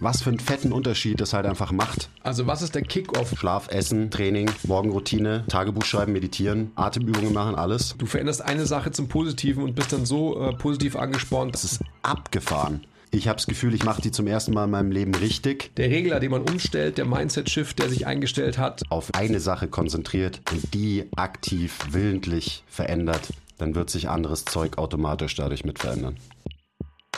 was für einen fetten Unterschied das halt einfach macht. Also was ist der Kick-Off? Schlaf, Essen, Training, Morgenroutine, Tagebuch schreiben, meditieren, Atemübungen machen, alles. Du veränderst eine Sache zum Positiven und bist dann so äh, positiv angespornt. Das ist abgefahren. Ich habe das Gefühl, ich mache die zum ersten Mal in meinem Leben richtig. Der Regler, den man umstellt, der Mindset-Shift, der sich eingestellt hat. Auf eine Sache konzentriert und die aktiv, willentlich verändert, dann wird sich anderes Zeug automatisch dadurch mit verändern.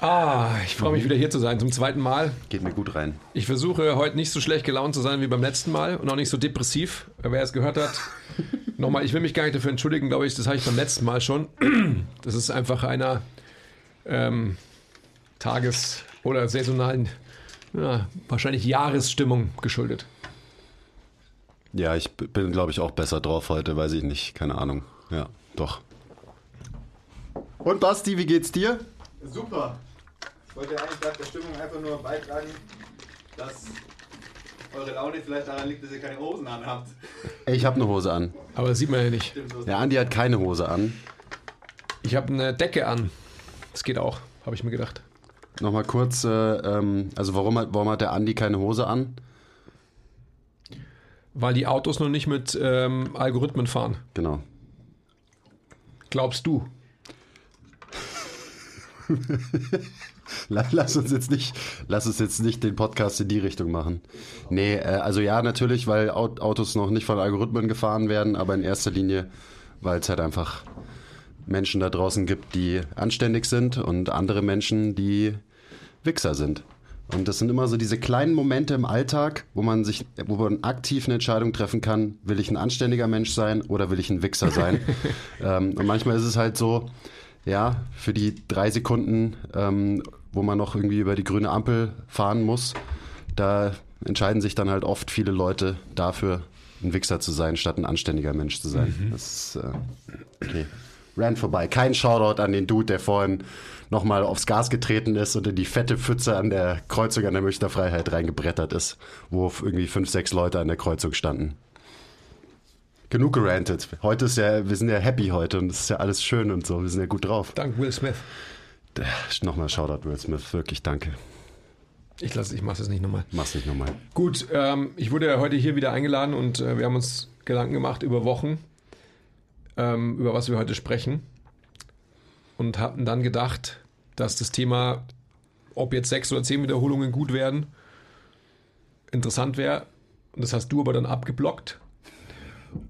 Ah, ich freue mich wieder hier zu sein, zum zweiten Mal. Geht mir gut rein. Ich versuche heute nicht so schlecht gelaunt zu sein wie beim letzten Mal und auch nicht so depressiv. Wer es gehört hat, nochmal, ich will mich gar nicht dafür entschuldigen, glaube ich, das habe ich beim letzten Mal schon. Das ist einfach einer ähm, Tages- oder saisonalen, ja, wahrscheinlich Jahresstimmung geschuldet. Ja, ich bin, glaube ich, auch besser drauf heute, weiß ich nicht. Keine Ahnung. Ja, doch. Und Basti, wie geht's dir? Super. Ich wollte eigentlich nach der Stimmung einfach nur beitragen, dass eure Laune vielleicht daran liegt, dass ihr keine Hosen anhabt. Ich habe eine Hose an. Aber das sieht man ja nicht. Der Andi hat keine Hose an. Ich habe eine Decke an. Das geht auch, habe ich mir gedacht. Nochmal kurz, äh, ähm, also warum hat, warum hat der Andi keine Hose an? Weil die Autos noch nicht mit ähm, Algorithmen fahren. Genau. Glaubst du? La- Lass uns jetzt nicht, lass uns jetzt nicht den Podcast in die Richtung machen. Nee, äh, also ja, natürlich, weil Au- Autos noch nicht von Algorithmen gefahren werden, aber in erster Linie, weil es halt einfach Menschen da draußen gibt, die anständig sind und andere Menschen, die Wichser sind. Und das sind immer so diese kleinen Momente im Alltag, wo man sich, wo man aktiv eine Entscheidung treffen kann, will ich ein anständiger Mensch sein oder will ich ein Wichser sein? ähm, und manchmal ist es halt so, ja, für die drei Sekunden, ähm, wo man noch irgendwie über die grüne Ampel fahren muss, da entscheiden sich dann halt oft viele Leute dafür, ein Wichser zu sein, statt ein anständiger Mensch zu sein. Das ist, äh, okay. Ran vorbei. Kein Shoutout an den Dude, der vorhin nochmal aufs Gas getreten ist und in die fette Pfütze an der Kreuzung an der Münchner Freiheit reingebrettert ist, wo irgendwie fünf, sechs Leute an der Kreuzung standen. Genug gerantet. Heute ist ja, wir sind ja happy heute und es ist ja alles schön und so. Wir sind ja gut drauf. Dank Will Smith. Nochmal Shoutout Will Smith, wirklich danke. Ich lasse, ich mache es nicht nochmal. Mach's nicht nochmal. Gut, ähm, ich wurde ja heute hier wieder eingeladen und äh, wir haben uns Gedanken gemacht über Wochen, ähm, über was wir heute sprechen. Und hatten dann gedacht, dass das Thema, ob jetzt sechs oder zehn Wiederholungen gut werden, interessant wäre. Und das hast du aber dann abgeblockt.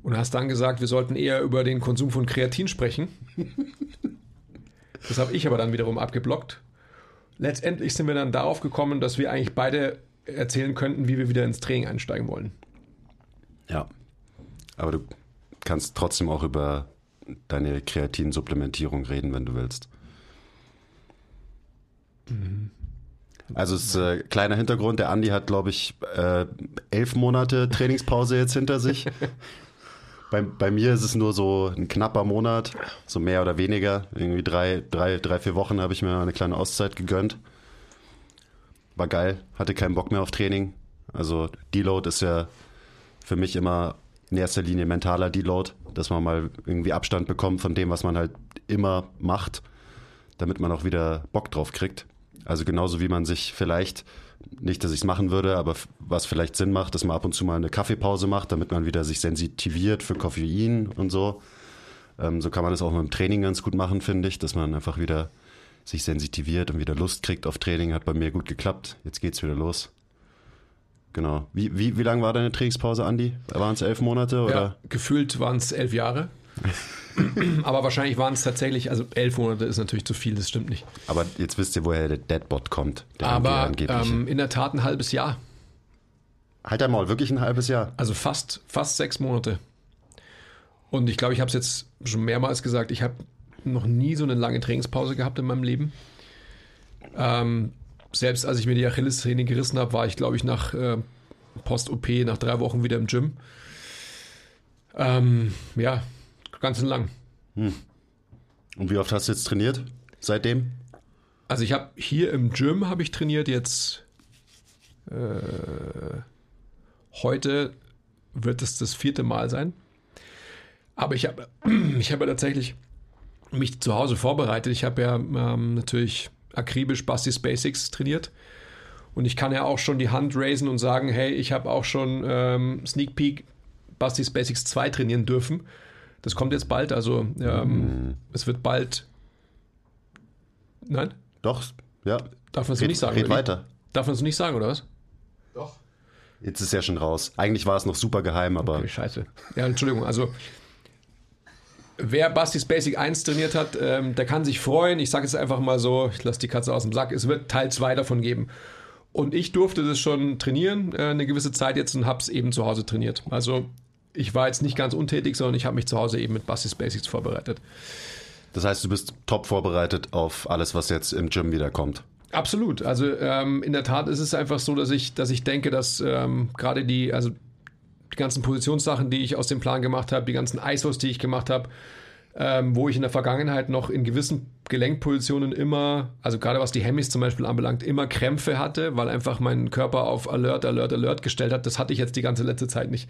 Und hast dann gesagt, wir sollten eher über den Konsum von Kreatin sprechen. Das habe ich aber dann wiederum abgeblockt. Letztendlich sind wir dann darauf gekommen, dass wir eigentlich beide erzählen könnten, wie wir wieder ins Training einsteigen wollen. Ja. Aber du kannst trotzdem auch über deine Kreatinsupplementierung reden, wenn du willst. Also es ist äh, kleiner Hintergrund, der Andi hat, glaube ich, äh, elf Monate Trainingspause jetzt hinter sich. bei, bei mir ist es nur so ein knapper Monat, so mehr oder weniger. Irgendwie drei, drei, drei vier Wochen habe ich mir eine kleine Auszeit gegönnt. War geil, hatte keinen Bock mehr auf Training. Also Deload ist ja für mich immer in erster Linie mentaler Deload, dass man mal irgendwie Abstand bekommt von dem, was man halt immer macht, damit man auch wieder Bock drauf kriegt. Also genauso wie man sich vielleicht, nicht, dass ich es machen würde, aber was vielleicht Sinn macht, dass man ab und zu mal eine Kaffeepause macht, damit man wieder sich sensitiviert für Koffein und so. Ähm, so kann man das auch dem Training ganz gut machen, finde ich, dass man einfach wieder sich sensitiviert und wieder Lust kriegt auf Training. Hat bei mir gut geklappt. Jetzt geht's wieder los. Genau. Wie, wie, wie lang war deine Trainingspause, Andi? Waren es elf Monate oder? Ja, gefühlt waren es elf Jahre. Aber wahrscheinlich waren es tatsächlich, also elf Monate ist natürlich zu viel, das stimmt nicht. Aber jetzt wisst ihr, woher der Deadbot kommt. Der Aber ähm, in der Tat ein halbes Jahr. halt einmal, wirklich ein halbes Jahr. Also fast, fast sechs Monate. Und ich glaube, ich habe es jetzt schon mehrmals gesagt, ich habe noch nie so eine lange Trainingspause gehabt in meinem Leben. Ähm, selbst als ich mir die Achillessehne gerissen habe, war ich, glaube ich, nach äh, Post-OP, nach drei Wochen wieder im Gym. Ähm, ja, ganz lang. Und wie oft hast du jetzt trainiert seitdem? Also ich habe hier im Gym habe ich trainiert jetzt äh, heute wird es das vierte Mal sein. Aber ich habe ich habe ja tatsächlich mich zu Hause vorbereitet. Ich habe ja ähm, natürlich akribisch Bastis Basics trainiert. Und ich kann ja auch schon die Hand raisen und sagen, hey, ich habe auch schon ähm, Sneak Peek Bastis Basics 2 trainieren dürfen. Das kommt jetzt bald, also ähm, es wird bald. Nein? Doch, ja. Darf man es nicht sagen? red oder weiter. Darf man es nicht sagen, oder was? Doch. Jetzt ist ja schon raus. Eigentlich war es noch super geheim, aber Okay, scheiße. Ja, Entschuldigung, also wer Bastis Basic 1 trainiert hat, ähm, der kann sich freuen. Ich sage es einfach mal so, ich lasse die Katze aus dem Sack. Es wird Teil 2 davon geben. Und ich durfte das schon trainieren, äh, eine gewisse Zeit jetzt und habe es eben zu Hause trainiert. Also ich war jetzt nicht ganz untätig, sondern ich habe mich zu Hause eben mit Bastis Basics vorbereitet. das heißt, du bist top vorbereitet auf alles, was jetzt im Gym wieder kommt. Absolut. Also ähm, in der Tat ist es einfach so, dass ich, dass ich denke, dass ähm, gerade die, also die ganzen Positionssachen, die ich aus dem Plan gemacht habe, die ganzen ISOs, die ich gemacht habe, ähm, wo ich in der Vergangenheit noch in gewissen Gelenkpositionen immer, also gerade was die Hemis zum Beispiel anbelangt, immer Krämpfe hatte, weil einfach mein Körper auf Alert, Alert, Alert gestellt hat. Das hatte ich jetzt die ganze letzte Zeit nicht.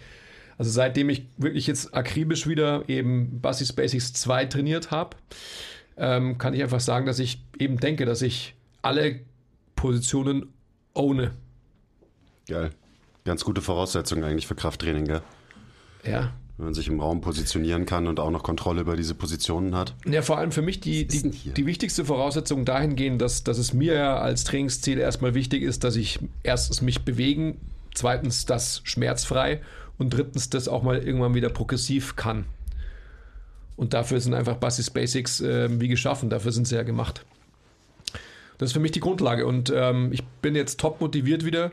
Also seitdem ich wirklich jetzt akribisch wieder eben Bassis Basics 2 trainiert habe, ähm, kann ich einfach sagen, dass ich eben denke, dass ich alle Positionen ohne. Geil. Ganz gute Voraussetzung eigentlich für Krafttraining, gell? Ja. Wenn man sich im Raum positionieren kann und auch noch Kontrolle über diese Positionen hat. Ja, vor allem für mich die, die, die wichtigste Voraussetzung dahingehend, dass, dass es mir ja als Trainingsziel erstmal wichtig ist, dass ich erstens mich bewegen, zweitens das schmerzfrei und drittens das auch mal irgendwann wieder progressiv kann. Und dafür sind einfach Basis Basics äh, wie geschaffen, dafür sind sie ja gemacht. Das ist für mich die Grundlage und ähm, ich bin jetzt top motiviert wieder.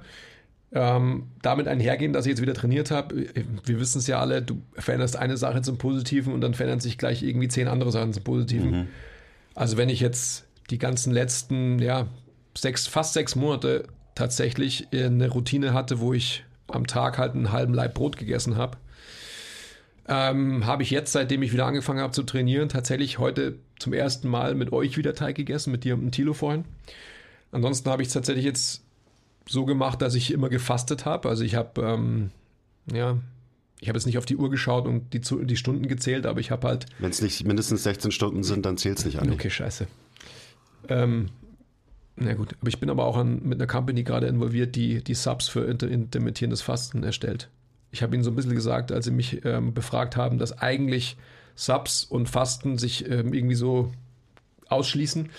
Ähm, damit einhergehen, dass ich jetzt wieder trainiert habe. Wir wissen es ja alle, du veränderst eine Sache zum Positiven und dann verändern sich gleich irgendwie zehn andere Sachen zum Positiven. Also wenn ich jetzt die ganzen letzten, ja, sechs, fast sechs Monate tatsächlich eine Routine hatte, wo ich am Tag halt einen halben Laib Brot gegessen habe, ähm, habe ich jetzt, seitdem ich wieder angefangen habe zu trainieren, tatsächlich heute zum ersten Mal mit euch wieder Teig gegessen, mit dir und dem Tilo vorhin. Ansonsten habe ich es tatsächlich jetzt so gemacht, dass ich immer gefastet habe. Also ich habe, ähm, ja, ich habe jetzt nicht auf die Uhr geschaut und die, die Stunden gezählt, aber ich habe halt Wenn es nicht mindestens 16 Stunden sind, dann zählt es nicht an. Okay, scheiße. Ähm, na gut, aber ich bin aber auch an, mit einer Company gerade involviert, die die Subs für inter intermittierendes Fasten erstellt. Ich habe ihnen so ein bisschen gesagt, als sie mich ähm, befragt haben, dass eigentlich Subs und Fasten sich ähm, irgendwie so ausschließen.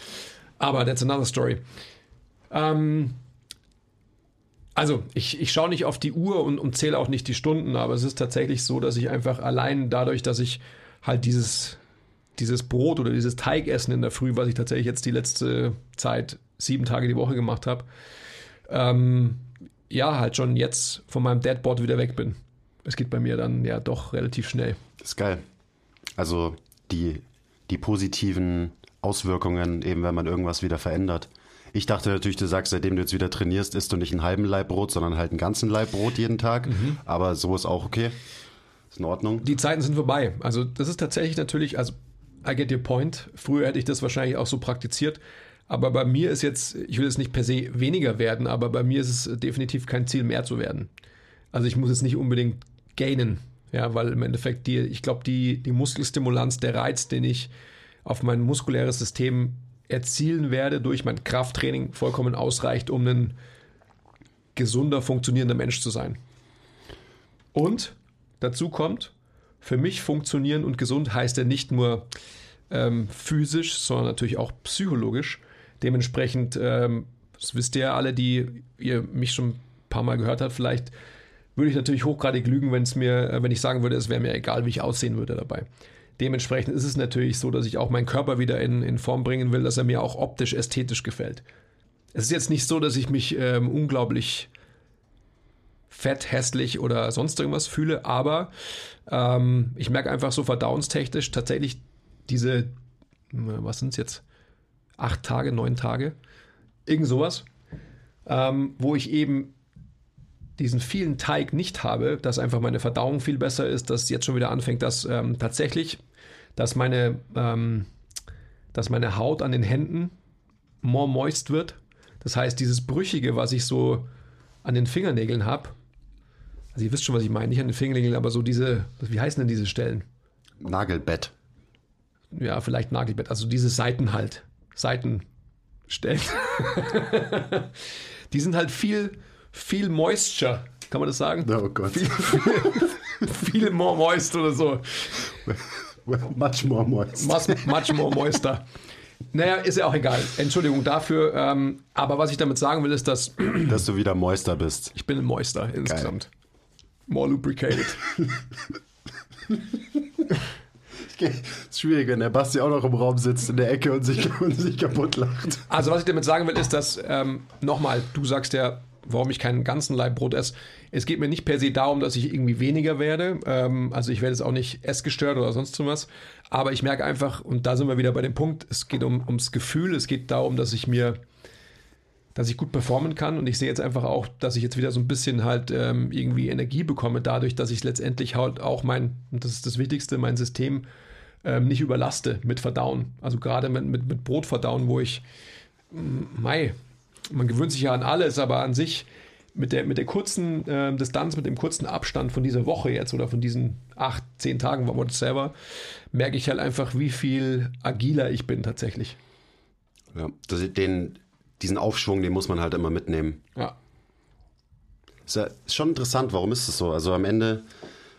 Aber that's another story. Ähm, also, ich, ich schaue nicht auf die Uhr und, und zähle auch nicht die Stunden, aber es ist tatsächlich so, dass ich einfach allein dadurch, dass ich halt dieses, dieses Brot oder dieses Teigessen in der Früh, was ich tatsächlich jetzt die letzte Zeit sieben Tage die Woche gemacht habe, ähm, ja, halt schon jetzt von meinem Deadboard wieder weg bin. Es geht bei mir dann ja doch relativ schnell. Das ist geil. Also die, die positiven Auswirkungen, eben wenn man irgendwas wieder verändert. Ich dachte natürlich, du sagst, seitdem du jetzt wieder trainierst, isst du nicht einen halben Laib Brot, sondern halt einen ganzen Laib Brot jeden Tag. Aber so ist auch okay. Ist in Ordnung. Die Zeiten sind vorbei. Also das ist tatsächlich natürlich, also I get your point. Früher hätte ich das wahrscheinlich auch so praktiziert. Aber bei mir ist jetzt, ich will jetzt nicht per se weniger werden, aber bei mir ist es definitiv kein Ziel mehr zu werden. Also ich muss jetzt nicht unbedingt gainen, ja, weil im Endeffekt die, ich glaube, die, die Muskelstimulanz, der Reiz, den ich auf mein muskuläres System erzielen werde durch mein Krafttraining vollkommen ausreicht, um ein gesunder, funktionierender Mensch zu sein. Und dazu kommt, für mich funktionieren und gesund heißt ja nicht nur ähm, physisch, sondern natürlich auch psychologisch. Dementsprechend, ähm, das wisst ihr ja alle, die ihr mich schon ein paar Mal gehört habt, vielleicht würde ich natürlich hochgradig lügen, wenn es mir, äh, wenn ich sagen würde, es wäre mir egal, wie ich aussehen würde dabei. dementsprechend ist es natürlich so, dass ich auch meinen Körper wieder in, in Form bringen will, dass er mir auch optisch, ästhetisch gefällt. Es ist jetzt nicht so, dass ich mich ähm, unglaublich fett, hässlich oder sonst irgendwas fühle, aber ähm, ich merke einfach so verdauungstechnisch tatsächlich diese, was sind es jetzt, acht Tage, neun Tage, irgend sowas, ähm, wo ich eben diesen vielen Teig nicht habe, dass einfach meine Verdauung viel besser ist, dass jetzt schon wieder anfängt, dass ähm, tatsächlich, dass meine, ähm, dass meine Haut an den Händen more moist wird. Das heißt, dieses Brüchige, was ich so an den Fingernägeln habe, also ihr wisst schon, was ich meine, nicht an den Fingernägeln, aber so diese, wie heißen denn diese Stellen? Nagelbett. Ja, vielleicht Nagelbett, also diese Seiten halt, Seitenstellen. die sind halt viel, viel Moisture, kann man das sagen? Oh Gott. Viel, viel, viel more moist oder so. much more moist. Much, much more moister. Naja, ist ja auch egal. Entschuldigung dafür. Ähm, aber was ich damit sagen will, ist, dass Dass du wieder moister bist. ich bin ein Moister insgesamt. More lubricated. ist schwierig, wenn der Basti auch noch im Raum sitzt in der Ecke und sich, und sich kaputt lacht. Also was ich damit sagen will, ist, dass, ähm, nochmal, du sagst ja, warum ich keinen ganzen Leib Brot esse. Es geht mir nicht per se darum, dass ich irgendwie weniger werde. Ähm, also ich werde jetzt auch nicht essgestört oder sonst was. Aber ich merke einfach, und da sind wir wieder bei dem Punkt, es geht um, ums Gefühl, es geht darum, dass ich mir, dass ich gut performen kann. Und ich sehe jetzt einfach auch, dass ich jetzt wieder so ein bisschen halt ähm, irgendwie Energie bekomme, dadurch, dass ich letztendlich halt auch mein, und das ist das Wichtigste, mein System ähm, nicht überlaste mit Verdauen. Also gerade mit, mit, mit Brotverdauen, wo ich, mei, man gewöhnt sich ja an alles, aber an sich mit der, mit der kurzen äh, Distanz, mit dem kurzen Abstand von dieser Woche jetzt oder von diesen acht, zehn Tagen, whatever, merke ich halt einfach, wie viel agiler ich bin tatsächlich. Ja, das, den, diesen Aufschwung, den muss man halt immer mitnehmen. Ja. Ist ja schon interessant, warum ist es so? Also am Ende,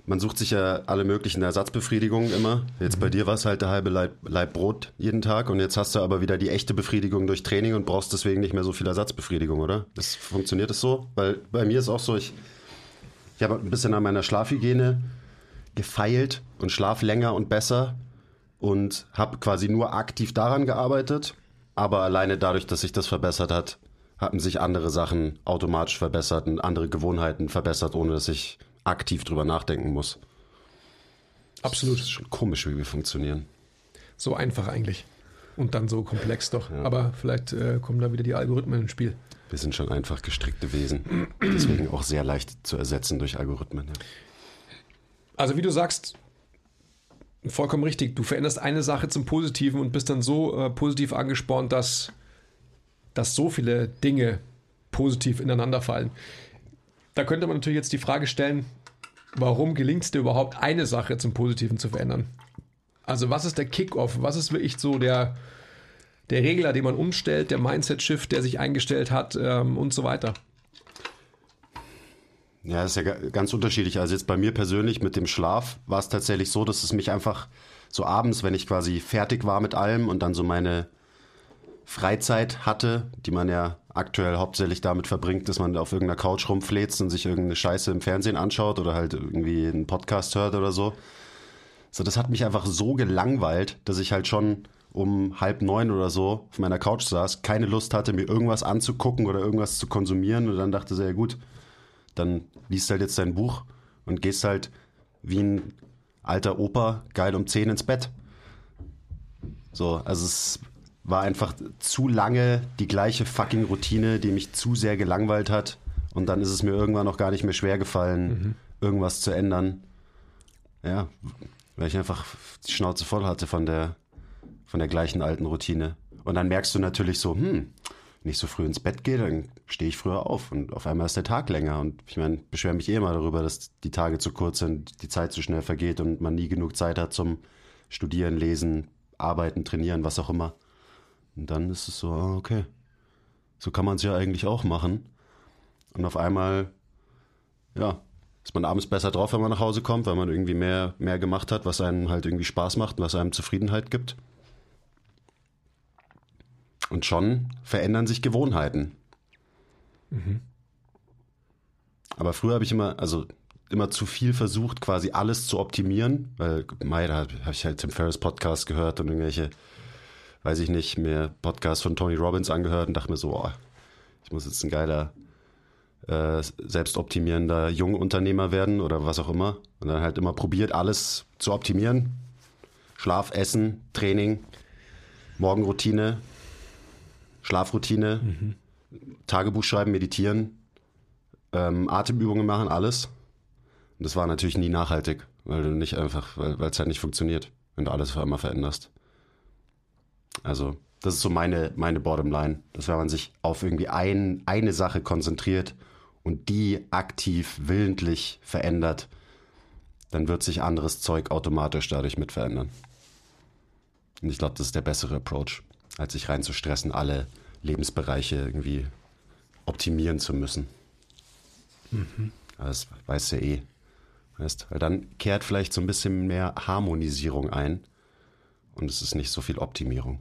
man sucht sich ja alle möglichen Ersatzbefriedigungen immer. Jetzt bei dir war es halt der halbe Leib, Leib Brot jeden Tag und jetzt hast du aber wieder die echte Befriedigung durch Training und brauchst deswegen nicht mehr so viel Ersatzbefriedigung, oder? Das funktioniert das so? Weil bei mir ist auch so, ich, ich habe ein bisschen an meiner Schlafhygiene gefeilt und schlaf länger und besser und habe quasi nur aktiv daran gearbeitet, aber alleine dadurch, dass sich das verbessert hat, haben sich andere Sachen automatisch verbessert und andere Gewohnheiten verbessert, ohne dass ich aktiv drüber nachdenken muss. Absolut. Das ist schon komisch, wie wir funktionieren. So einfach eigentlich. Und dann so komplex doch. Aber vielleicht äh, kommen da wieder die Algorithmen ins Spiel. Wir sind schon einfach gestrickte Wesen. Deswegen auch sehr leicht zu ersetzen durch Algorithmen. Ja. Also wie du sagst, vollkommen richtig. Du veränderst eine Sache zum Positiven und bist dann so äh, positiv angespornt, dass, dass so viele Dinge positiv ineinander fallen. Da könnte man natürlich jetzt die Frage stellen, warum gelingt es dir überhaupt, eine Sache zum Positiven zu verändern? Also was ist der Kickoff? Was ist wirklich so der, der Regler, den man umstellt, der Mindset-Shift, der sich eingestellt hat ähm, und so weiter? Ja, das ist ja ga- ganz unterschiedlich. Also jetzt bei mir persönlich mit dem Schlaf war es tatsächlich so, dass es mich einfach so abends, wenn ich quasi fertig war mit allem und dann so meine Freizeit hatte, die man ja aktuell hauptsächlich damit verbringt, dass man auf irgendeiner Couch rumfläzt und sich irgendeine Scheiße im Fernsehen anschaut oder halt irgendwie einen Podcast hört oder so. So, das hat mich einfach so gelangweilt, dass ich halt schon um halb neun oder so auf meiner Couch saß, keine Lust hatte, mir irgendwas anzugucken oder irgendwas zu konsumieren und dann dachte, sehr gut, dann liest halt jetzt dein Buch und gehst halt wie ein alter Opa geil um 10 ins Bett. So, also es war einfach zu lange die gleiche fucking Routine, die mich zu sehr gelangweilt hat. Und dann ist es mir irgendwann noch gar nicht mehr schwer gefallen, irgendwas zu ändern. Ja, weil ich einfach die Schnauze voll hatte von der, von der gleichen alten Routine. Und dann merkst du natürlich so, hm, wenn ich so früh ins Bett gehe, dann stehe ich früher auf und auf einmal ist der Tag länger. Und ich meine, beschwere mich eh immer darüber, dass die Tage zu kurz sind, die Zeit zu schnell vergeht und man nie genug Zeit hat zum Studieren, Lesen, Arbeiten, Trainieren, was auch immer. Und dann ist es so, ah, okay, so kann man es ja eigentlich auch machen. Und auf einmal, ja, ist man abends besser drauf, wenn man nach Hause kommt, weil man irgendwie mehr, mehr gemacht hat, was einem halt irgendwie Spaß macht und was einem Zufriedenheit gibt. Und schon verändern sich Gewohnheiten. Aber früher habe ich immer, also immer zu viel versucht, quasi alles zu optimieren, weil, mei, da habe ich halt Tim Ferriss Podcast gehört und irgendwelche, weiß ich nicht, mir Podcasts von Tony Robbins angehört und dachte mir so, oh, ich muss jetzt ein geiler, äh, selbstoptimierender Jungunternehmer werden oder was auch immer. Und dann halt immer probiert, alles zu optimieren. Schlaf, Essen, Training, Morgenroutine, Schlafroutine, Tagebuch schreiben, meditieren, ähm, Atemübungen machen, alles. Und das war natürlich nie nachhaltig, weil du nicht einfach, weil es halt nicht funktioniert, wenn du alles für immer veränderst. Also, das ist so meine, meine Bottomline, dass wenn man sich auf irgendwie ein, eine Sache konzentriert und die aktiv, willentlich verändert, dann wird sich anderes Zeug automatisch dadurch mit verändern. Und ich glaube, das ist der bessere Approach, als sich reinzustressen, alle Lebensbereiche irgendwie optimieren zu müssen. Aber Das weißt du eh. Weißt? Weil dann kehrt vielleicht so ein bisschen mehr Harmonisierung ein und es ist nicht so viel Optimierung.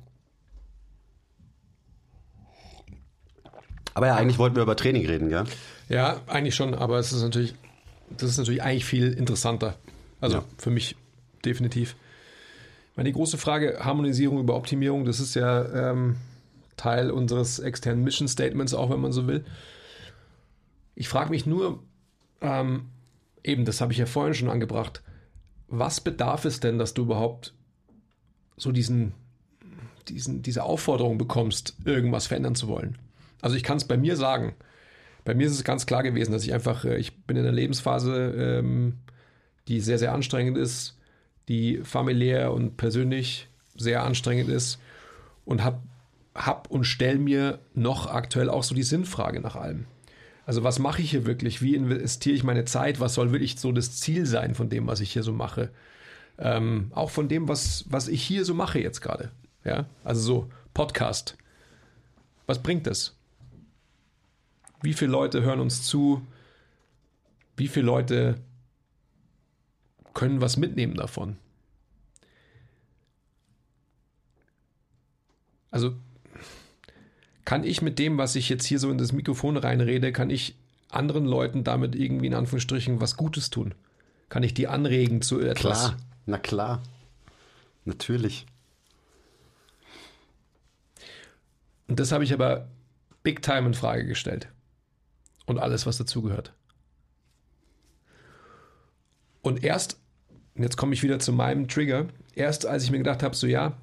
Aber ja, eigentlich wollten wir über Training reden, gell? Ja, eigentlich schon, aber es ist natürlich, das ist natürlich eigentlich viel interessanter. Also Ja. für mich definitiv. Ich meine, die große Frage Harmonisierung über Optimierung, das ist ja ähm, Teil unseres externen Mission Statements, auch wenn man so will. Ich frage mich nur, ähm, eben, das habe ich ja vorhin schon angebracht, was bedarf es denn, dass du überhaupt so diesen, diesen, diese Aufforderung bekommst, irgendwas verändern zu wollen? Also ich kann es bei mir sagen. Bei mir ist es ganz klar gewesen, dass ich einfach, äh, ich bin in einer Lebensphase, ähm, die sehr, sehr anstrengend ist, die familiär und persönlich sehr anstrengend ist und hab, hab und stell mir noch aktuell auch so die Sinnfrage nach allem. Also was mache ich hier wirklich? Wie investiere ich meine Zeit? Was soll wirklich so das Ziel sein von dem, was ich hier so mache? Ähm, auch von dem, was, was ich hier so mache jetzt gerade. Ja, also so Podcast. Was bringt das? Wie viele Leute hören uns zu? Wie viele Leute können was mitnehmen davon? Also kann ich mit dem, was ich jetzt hier so in das Mikrofon reinrede, kann ich anderen Leuten damit irgendwie in Anführungsstrichen was Gutes tun? Kann ich die anregen zu etwas? Klar, na klar. Natürlich. Und das habe ich aber big time in Frage gestellt. Und alles, was dazugehört. Und erst, jetzt komme ich wieder zu meinem Trigger, erst als ich mir gedacht habe, so ja,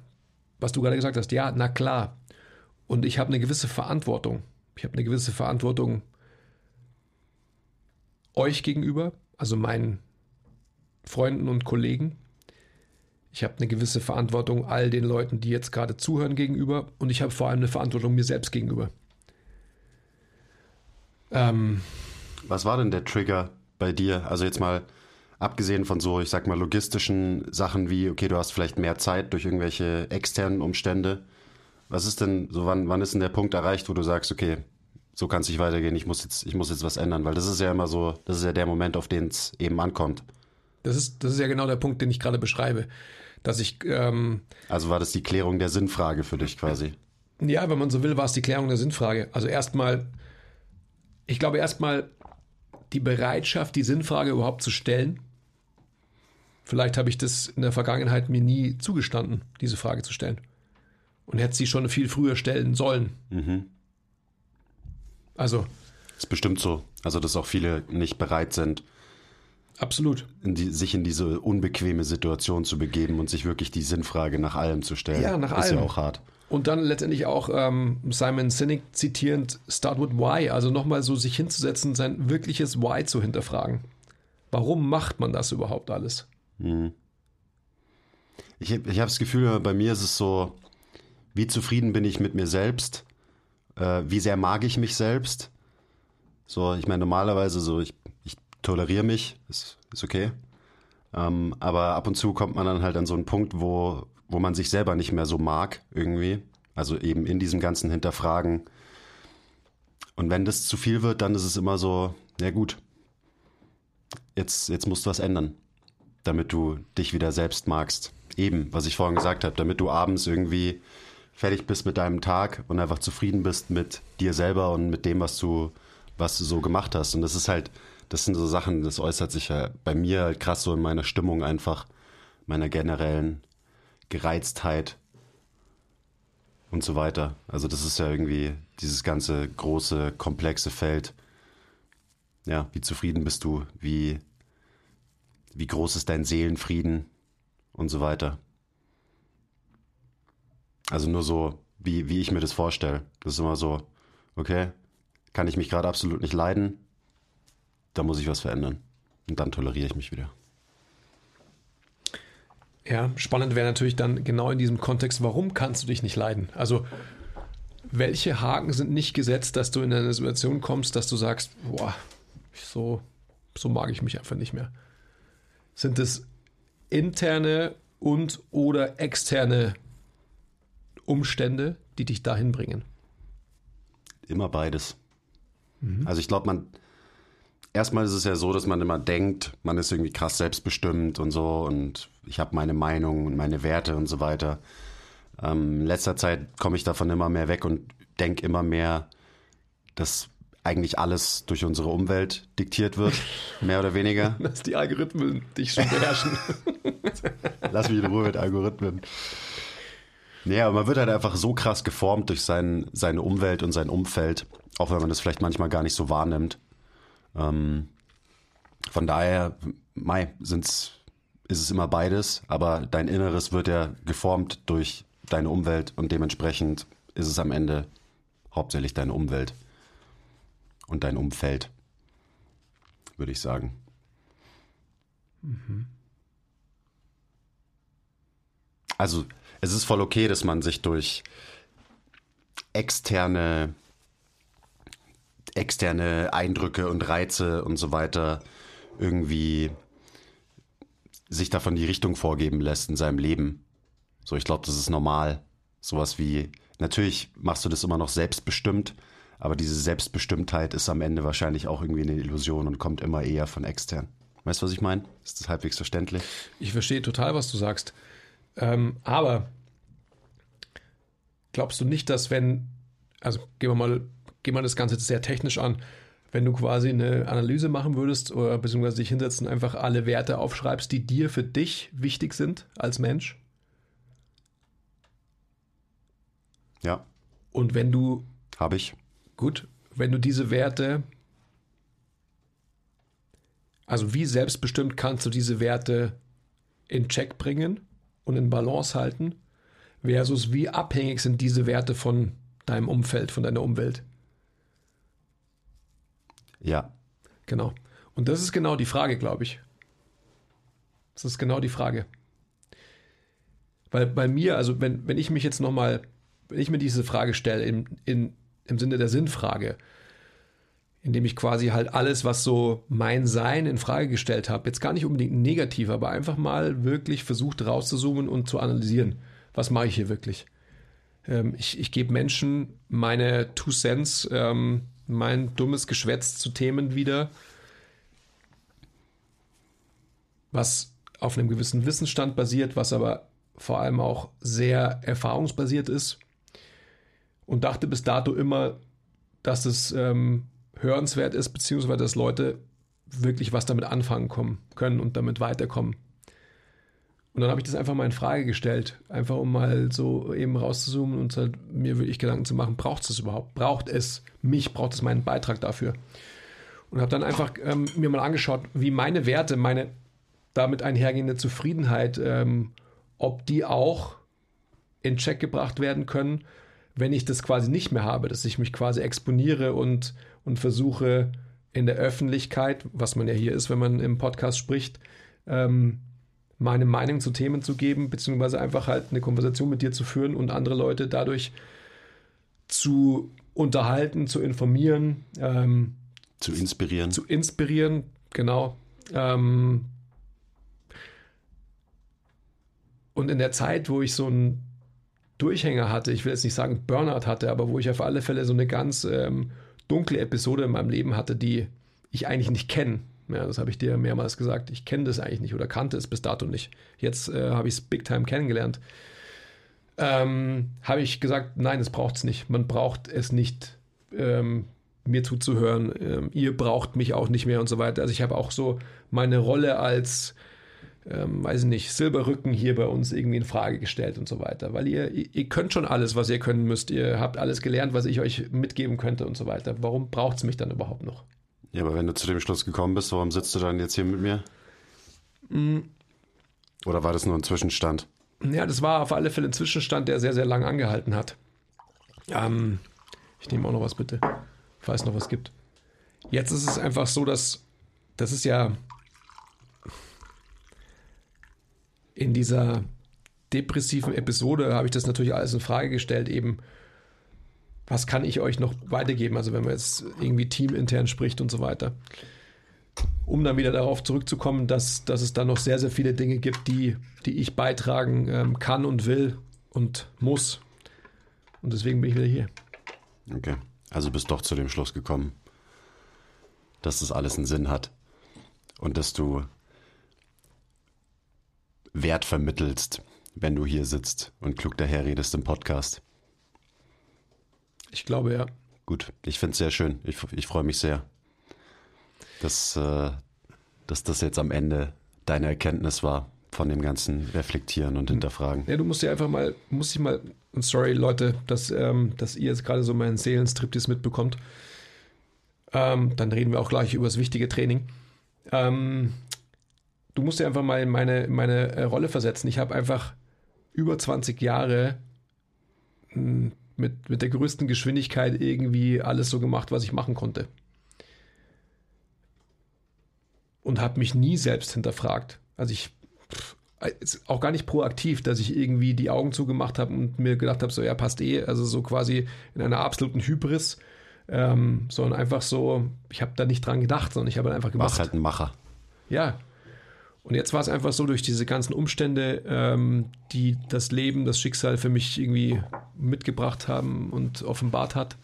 was du gerade gesagt hast, ja, na klar. Und ich habe eine gewisse Verantwortung. Ich habe eine gewisse Verantwortung euch gegenüber, also meinen Freunden und Kollegen. Ich habe eine gewisse Verantwortung all den Leuten, die jetzt gerade zuhören gegenüber. Und ich habe vor allem eine Verantwortung mir selbst gegenüber. Ähm, Was war denn der Trigger bei dir? Also jetzt mal abgesehen von so, ich sag mal, logistischen Sachen wie, okay, du hast vielleicht mehr Zeit durch irgendwelche externen Umstände. Was ist denn, so wann, wann ist denn der Punkt erreicht, wo du sagst, okay, so kann es nicht weitergehen, ich muss, jetzt, ich muss jetzt was ändern? Weil das ist ja immer so, das ist ja der Moment, auf den es eben ankommt. das, ist, das ist ja genau der Punkt, den ich gerade beschreibe. Dass ich, ähm, Also war das die Klärung der Sinnfrage für dich quasi? ja, wenn man so will, war es die Klärung der Sinnfrage. Also erstmal, ich glaube erstmal die Bereitschaft, die Sinnfrage überhaupt zu stellen. Vielleicht habe ich das in der Vergangenheit mir nie zugestanden, diese Frage zu stellen. Und hätte sie schon viel früher stellen sollen. Also, Ist bestimmt so. Also, dass auch viele nicht bereit sind, absolut. in die, sich in diese unbequeme Situation zu begeben und sich wirklich die Sinnfrage nach allem zu stellen. Ja, nach ist allem. ja auch hart. Und dann letztendlich auch ähm, Simon Sinek zitierend, start with why, also nochmal so sich hinzusetzen, sein wirkliches Why zu hinterfragen. Warum macht man das überhaupt alles? Ich, hab- ich habe das Gefühl, bei mir ist es so, wie zufrieden bin ich mit mir selbst? Äh, wie sehr mag ich mich selbst? So, ich meine, normalerweise so, ich, ich toleriere mich, ist, ist okay. Ähm, aber ab und zu kommt man dann halt an so einen Punkt, wo, wo man sich selber nicht mehr so mag, irgendwie. Also eben in diesem ganzen Hinterfragen. Und wenn das zu viel wird, dann ist es immer so, ja gut, jetzt, jetzt musst du was ändern damit du dich wieder selbst magst. Eben, was ich vorhin gesagt habe, damit du abends irgendwie fertig bist mit deinem Tag und einfach zufrieden bist mit dir selber und mit dem, was du, was du so gemacht hast. Und das ist halt, das sind so Sachen, das äußert sich ja bei mir halt krass so in meiner Stimmung einfach, meiner generellen Gereiztheit und so weiter. Also das ist ja irgendwie dieses ganze große, komplexe Feld. Ja, wie zufrieden bist du? Wie, wie groß ist dein Seelenfrieden? Und so weiter. Also nur so, wie, wie ich mir das vorstelle. Das ist immer so, okay, kann ich mich gerade absolut nicht leiden, da muss ich was verändern. Und dann toleriere ich mich wieder. Ja, spannend wäre natürlich dann genau in diesem Kontext, warum kannst du dich nicht leiden? Also, welche Haken sind nicht gesetzt, dass du in eine Situation kommst, dass du sagst, boah, so, so mag ich mich einfach nicht mehr? Sind es interne und oder externe Umstände, die dich dahin bringen? Immer beides. Mhm. Also ich glaube, man erstmal ist es ja so, dass man immer denkt, man ist irgendwie krass selbstbestimmt und so und ich habe meine Meinung und meine Werte und so weiter. Ähm, in letzter Zeit komme ich davon immer mehr weg und denke immer mehr, dass eigentlich alles durch unsere Umwelt diktiert wird, mehr oder weniger. Dass die Algorithmen dich schon beherrschen. Lass mich in Ruhe mit Algorithmen. Aber man wird halt einfach so krass geformt durch sein, seine Umwelt und sein Umfeld, auch wenn man das vielleicht manchmal gar nicht so wahrnimmt. Ähm, von daher, Mai, sind's, ist es immer beides, aber dein Inneres wird ja geformt durch deine Umwelt und dementsprechend ist es am Ende hauptsächlich deine Umwelt und dein Umfeld, würde ich sagen. Mhm. Also es ist voll okay, dass man sich durch externe externe Eindrücke und Reize und so weiter irgendwie sich davon die Richtung vorgeben lässt in seinem Leben. So, ich glaube, das ist normal. Sowas wie, natürlich machst du das immer noch selbstbestimmt, aber diese Selbstbestimmtheit ist am Ende wahrscheinlich auch irgendwie eine Illusion und kommt immer eher von extern. Weißt du, was ich meine? Ist das halbwegs verständlich? Ich verstehe total, was du sagst. Ähm, aber glaubst du nicht, dass wenn, also gehen wir mal, gehen wir das Ganze jetzt sehr technisch an, wenn du quasi eine Analyse machen würdest oder beziehungsweise dich hinsetzen einfach alle Werte aufschreibst, die dir für dich wichtig sind als Mensch? Ja. Und wenn du. Habe ich. Gut, wenn du diese Werte. Also, wie selbstbestimmt kannst du diese Werte in Check bringen? und in Balance halten, versus wie abhängig sind diese Werte von deinem Umfeld, von deiner Umwelt. Ja. Genau. Und das ist genau die Frage, glaube ich. Das ist genau die Frage. Weil bei mir, also wenn, wenn ich mich jetzt nochmal, wenn ich mir diese Frage stelle, in, in, im Sinne der Sinnfrage, indem ich quasi halt alles, was so mein Sein in Frage gestellt habe, jetzt gar nicht unbedingt negativ, aber einfach mal wirklich versucht rauszuzoomen und zu analysieren, was mache ich hier wirklich. Ähm, ich, ich gebe Menschen meine Two Cents, ähm, mein dummes Geschwätz zu Themen wieder, was auf einem gewissen Wissensstand basiert, was aber vor allem auch sehr erfahrungsbasiert ist und dachte bis dato immer, dass es ähm, hörenswert ist, beziehungsweise dass Leute wirklich was damit anfangen kommen, können und damit weiterkommen. Und dann habe ich das einfach mal in Frage gestellt, einfach um mal so eben rauszuzoomen und halt mir wirklich Gedanken zu machen, braucht es das überhaupt? Braucht es mich? Braucht es meinen Beitrag dafür? Und habe dann einfach ähm, mir mal angeschaut, wie meine Werte, meine damit einhergehende Zufriedenheit, ähm, ob die auch in Check gebracht werden können, wenn ich das quasi nicht mehr habe, dass ich mich quasi exponiere und, und versuche in der Öffentlichkeit, was man ja hier ist, wenn man im Podcast spricht, ähm, meine Meinung zu Themen zu geben, beziehungsweise einfach halt eine Konversation mit dir zu führen und andere Leute dadurch zu unterhalten, zu informieren, ähm, zu inspirieren. Zu inspirieren, genau. Ähm, und in der Zeit, wo ich so ein Durchhänger hatte, ich will jetzt nicht sagen Burnout hatte, aber wo ich auf alle Fälle so eine ganz ähm, dunkle Episode in meinem Leben hatte, die ich eigentlich nicht kenne. Ja, das habe ich dir mehrmals gesagt. Ich kenne das eigentlich nicht oder kannte es bis dato nicht. Jetzt äh, habe ich es big time kennengelernt. Ähm, habe ich gesagt, nein, das braucht es nicht. Man braucht es nicht ähm, mir zuzuhören. Ähm, ihr braucht mich auch nicht mehr und so weiter. Also ich habe auch so meine Rolle als, ähm, weiß ich nicht, Silberrücken hier bei uns irgendwie in Frage gestellt und so weiter. Weil ihr, ihr könnt schon alles, was ihr können müsst. Ihr habt alles gelernt, was ich euch mitgeben könnte und so weiter. Warum braucht es mich dann überhaupt noch? Ja, aber wenn du zu dem Schluss gekommen bist, warum sitzt du dann jetzt hier mit mir? Oder war das nur ein Zwischenstand? Ja, das war auf alle Fälle ein Zwischenstand, der sehr, sehr lang angehalten hat. Ähm, ich nehme auch noch was bitte, falls es noch was gibt. Jetzt ist es einfach so, dass das ist ja in dieser depressiven Episode habe ich das natürlich alles in Frage gestellt, eben was kann ich euch noch weitergeben, also wenn man jetzt irgendwie teamintern spricht und so weiter. Um dann wieder darauf zurückzukommen, dass, dass es da noch sehr, sehr viele Dinge gibt, die, die ich beitragen ähm, kann und will und muss. Und deswegen bin ich wieder hier. Okay. Also bist doch zu dem Schluss gekommen, dass das alles einen Sinn hat und dass du Wert vermittelst, wenn du hier sitzt und klug daherredest im Podcast. Ich glaube ja. Gut, ich finde es sehr schön. Ich, ich freue mich sehr, dass, äh, dass das jetzt am Ende deine Erkenntnis war von dem ganzen Reflektieren und Hinterfragen. Ja, du musst ja einfach mal, musst dich mal, und sorry Leute, dass, ähm, dass ihr jetzt gerade so meinen Seelenstriptease mitbekommt. Ähm, dann reden wir auch gleich über das wichtige Training. Ähm, du musst dir einfach mal in meine, in meine äh, Rolle versetzen. Ich habe einfach über 20 Jahre mh, mit, mit der größten Geschwindigkeit irgendwie alles so gemacht, was ich machen konnte. Und habe mich nie selbst hinterfragt. Also ich pff, auch gar nicht proaktiv, dass ich irgendwie die Augen zugemacht habe und mir gedacht habe, so ja, passt eh, also so quasi in einer absoluten Hybris, ähm, sondern einfach so, ich habe da nicht dran gedacht, sondern ich habe einfach gemacht. Warst halt ein Macher. Ja. Und jetzt war es einfach so, durch diese ganzen Umstände, ähm, die das Leben, das Schicksal für mich irgendwie mitgebracht haben und offenbart hat,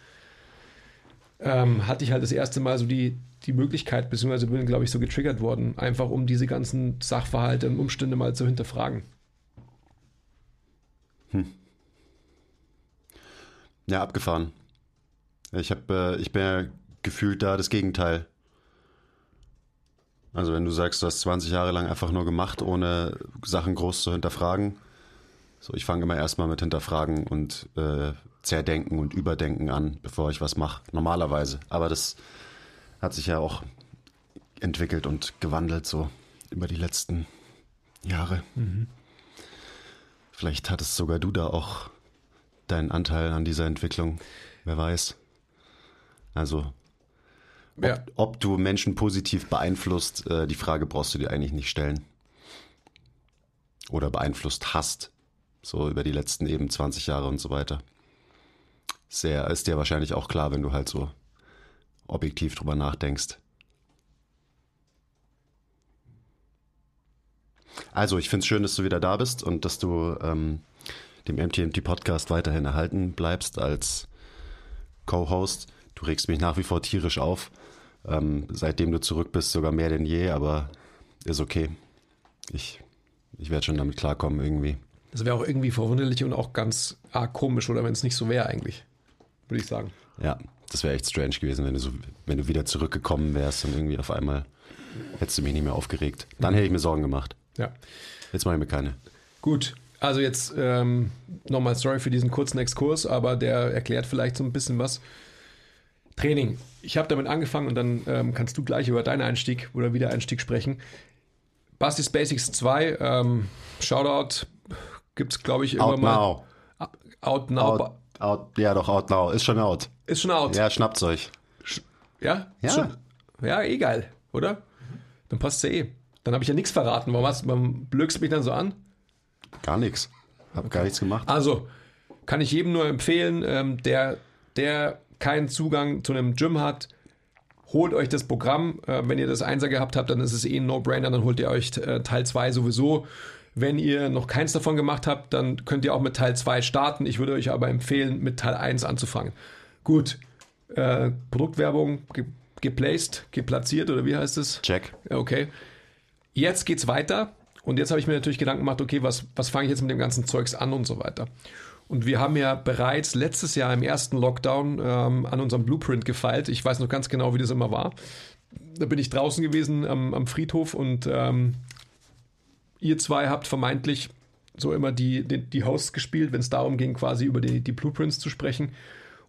ähm, hatte ich halt das erste Mal so die, die Möglichkeit, beziehungsweise bin, glaube ich, so getriggert worden, einfach um diese ganzen Sachverhalte und Umstände mal zu hinterfragen. Ja, abgefahren. Ich, hab, äh, ich bin ja gefühlt da das Gegenteil. Also wenn du sagst, du hast 20 Jahre lang einfach nur gemacht, ohne Sachen groß zu hinterfragen. So, ich fange immer erstmal mit hinterfragen und äh, zerdenken und überdenken an, bevor ich was mache. Normalerweise. Aber das hat sich ja auch entwickelt und gewandelt so über die letzten Jahre. Vielleicht hattest sogar du da auch deinen Anteil an dieser Entwicklung. Wer weiß. Also ob, Ja. ob du Menschen positiv beeinflusst, äh, die Frage brauchst du dir eigentlich nicht stellen. Oder beeinflusst hast. So über die letzten eben 20 Jahre und so weiter. Sehr, ist dir wahrscheinlich auch klar, wenn du halt so objektiv drüber nachdenkst. Also, ich finde es schön, dass du wieder da bist und dass du ähm, dem MTMT-Podcast weiterhin erhalten bleibst als Co-Host. Du regst mich nach wie vor tierisch auf. Ähm, seitdem du zurück bist, sogar mehr denn je, aber ist okay. Ich, ich werde schon damit klarkommen irgendwie. Das wäre auch irgendwie verwunderlich und auch ganz arg komisch, oder wenn es nicht so wäre eigentlich, würde ich sagen. Ja, das wäre echt strange gewesen, wenn du, so, wenn du wieder zurückgekommen wärst und irgendwie auf einmal hättest du mich nicht mehr aufgeregt. Dann hätte ich mir Sorgen gemacht. Ja. Jetzt mache ich mir keine. Gut, also jetzt ähm, nochmal sorry für diesen kurzen Exkurs, aber der erklärt vielleicht so ein bisschen was. Training. Ich habe damit angefangen und dann ähm, kannst du gleich über deinen Einstieg oder Wiedereinstieg sprechen. Bastis Basics 2, ähm, Shoutout, gibt es glaube ich Out irgendwann mal. now. Out now. Out, out, ja, doch, out now. Ist schon out. Ist schon out. Ja, schnappt's euch. Ja? Ja. Schon, ja, eh geil, oder? Dann passt ja eh. Dann habe ich ja nichts verraten. Warum, hast, warum blökst du mich dann so an? Gar nichts. Hab gar nichts gemacht. Also, kann ich jedem nur empfehlen, ähm, der, der keinen Zugang zu einem Gym hat, holt euch das Programm. Äh, wenn ihr das Einser gehabt habt, dann ist es eh ein No-Brainer, dann holt ihr euch äh, Teil 2 sowieso. Wenn ihr noch keins davon gemacht habt, dann könnt ihr auch mit Teil 2 starten. Ich würde euch aber empfehlen, mit Teil 1 anzufangen. Gut, äh, Produktwerbung ge geplaced, geplatziert oder wie heißt es? Check. Okay. Jetzt geht's weiter. Und jetzt habe ich mir natürlich Gedanken gemacht, okay, was, was fange ich jetzt mit dem ganzen Zeugs an und so weiter. Und wir haben ja bereits letztes Jahr im ersten Lockdown ähm, an unserem Blueprint gefeilt. Ich weiß noch ganz genau, wie das immer war. Da bin ich draußen gewesen am, am Friedhof und ähm, ihr zwei habt vermeintlich so immer die, die, die Hosts gespielt, wenn es darum ging, quasi über die, die Blueprints zu sprechen.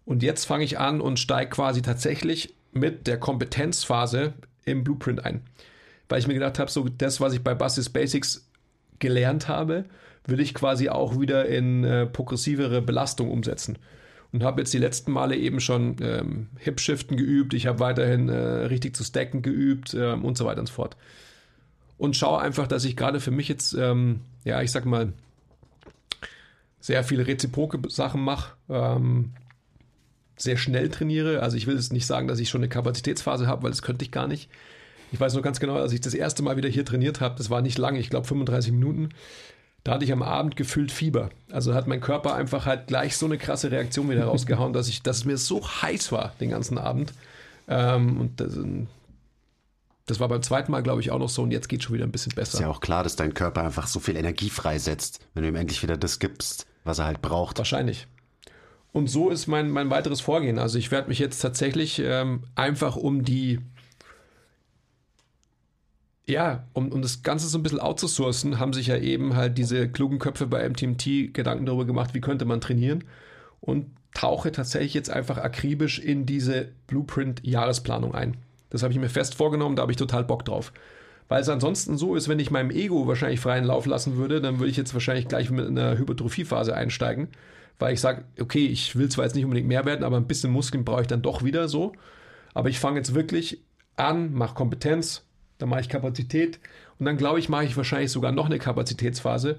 Und jetzt fange ich an und steige quasi tatsächlich mit der Kompetenzphase im Blueprint ein. Weil ich mir gedacht habe, so das, was ich bei Basis Basics gelernt habe, will ich quasi auch wieder in äh, progressivere Belastung umsetzen. Und habe jetzt die letzten Male eben schon ähm, Hip-Shiften geübt, ich habe weiterhin äh, richtig zu stacken geübt ähm, und so weiter und so fort. Und schaue einfach, dass ich gerade für mich jetzt, ähm, ja, ich sag mal, sehr viele reziproke Sachen mache, ähm, sehr schnell trainiere. Also ich will jetzt nicht sagen, dass ich schon eine Kapazitätsphase habe, weil das könnte ich gar nicht. Ich weiß nur ganz genau, als ich das erste Mal wieder hier trainiert habe, das war nicht lang, ich glaube 35 Minuten, da hatte ich am Abend gefühlt Fieber. Also hat mein Körper einfach halt gleich so eine krasse Reaktion wieder rausgehauen, dass, ich, dass es mir so heiß war den ganzen Abend. Ähm, und das, das, war beim zweiten Mal, glaube ich, auch noch so und jetzt geht es schon wieder ein bisschen besser. Ist ja auch klar, dass dein Körper einfach so viel Energie freisetzt, wenn du ihm endlich wieder das gibst, was er halt braucht. Wahrscheinlich. Und so ist mein, mein weiteres Vorgehen. Also ich werde mich jetzt tatsächlich ähm, einfach um die ja, um, um das Ganze so ein bisschen outzusourcen, haben sich ja eben halt diese klugen Köpfe bei MTMT Gedanken darüber gemacht, wie könnte man trainieren und tauche tatsächlich jetzt einfach akribisch in diese Blueprint-Jahresplanung ein. Das habe ich mir fest vorgenommen, da habe ich total Bock drauf. Weil es ansonsten so ist, wenn ich meinem Ego wahrscheinlich freien Lauf lassen würde, dann würde ich jetzt wahrscheinlich gleich mit einer Hypertrophiephase einsteigen, weil ich sage, okay, ich will zwar jetzt nicht unbedingt mehr werden, aber ein bisschen Muskeln brauche ich dann doch wieder so. Aber ich fange jetzt wirklich an, mache Kompetenz, dann mache ich Kapazität und dann glaube ich, mache ich wahrscheinlich sogar noch eine Kapazitätsphase,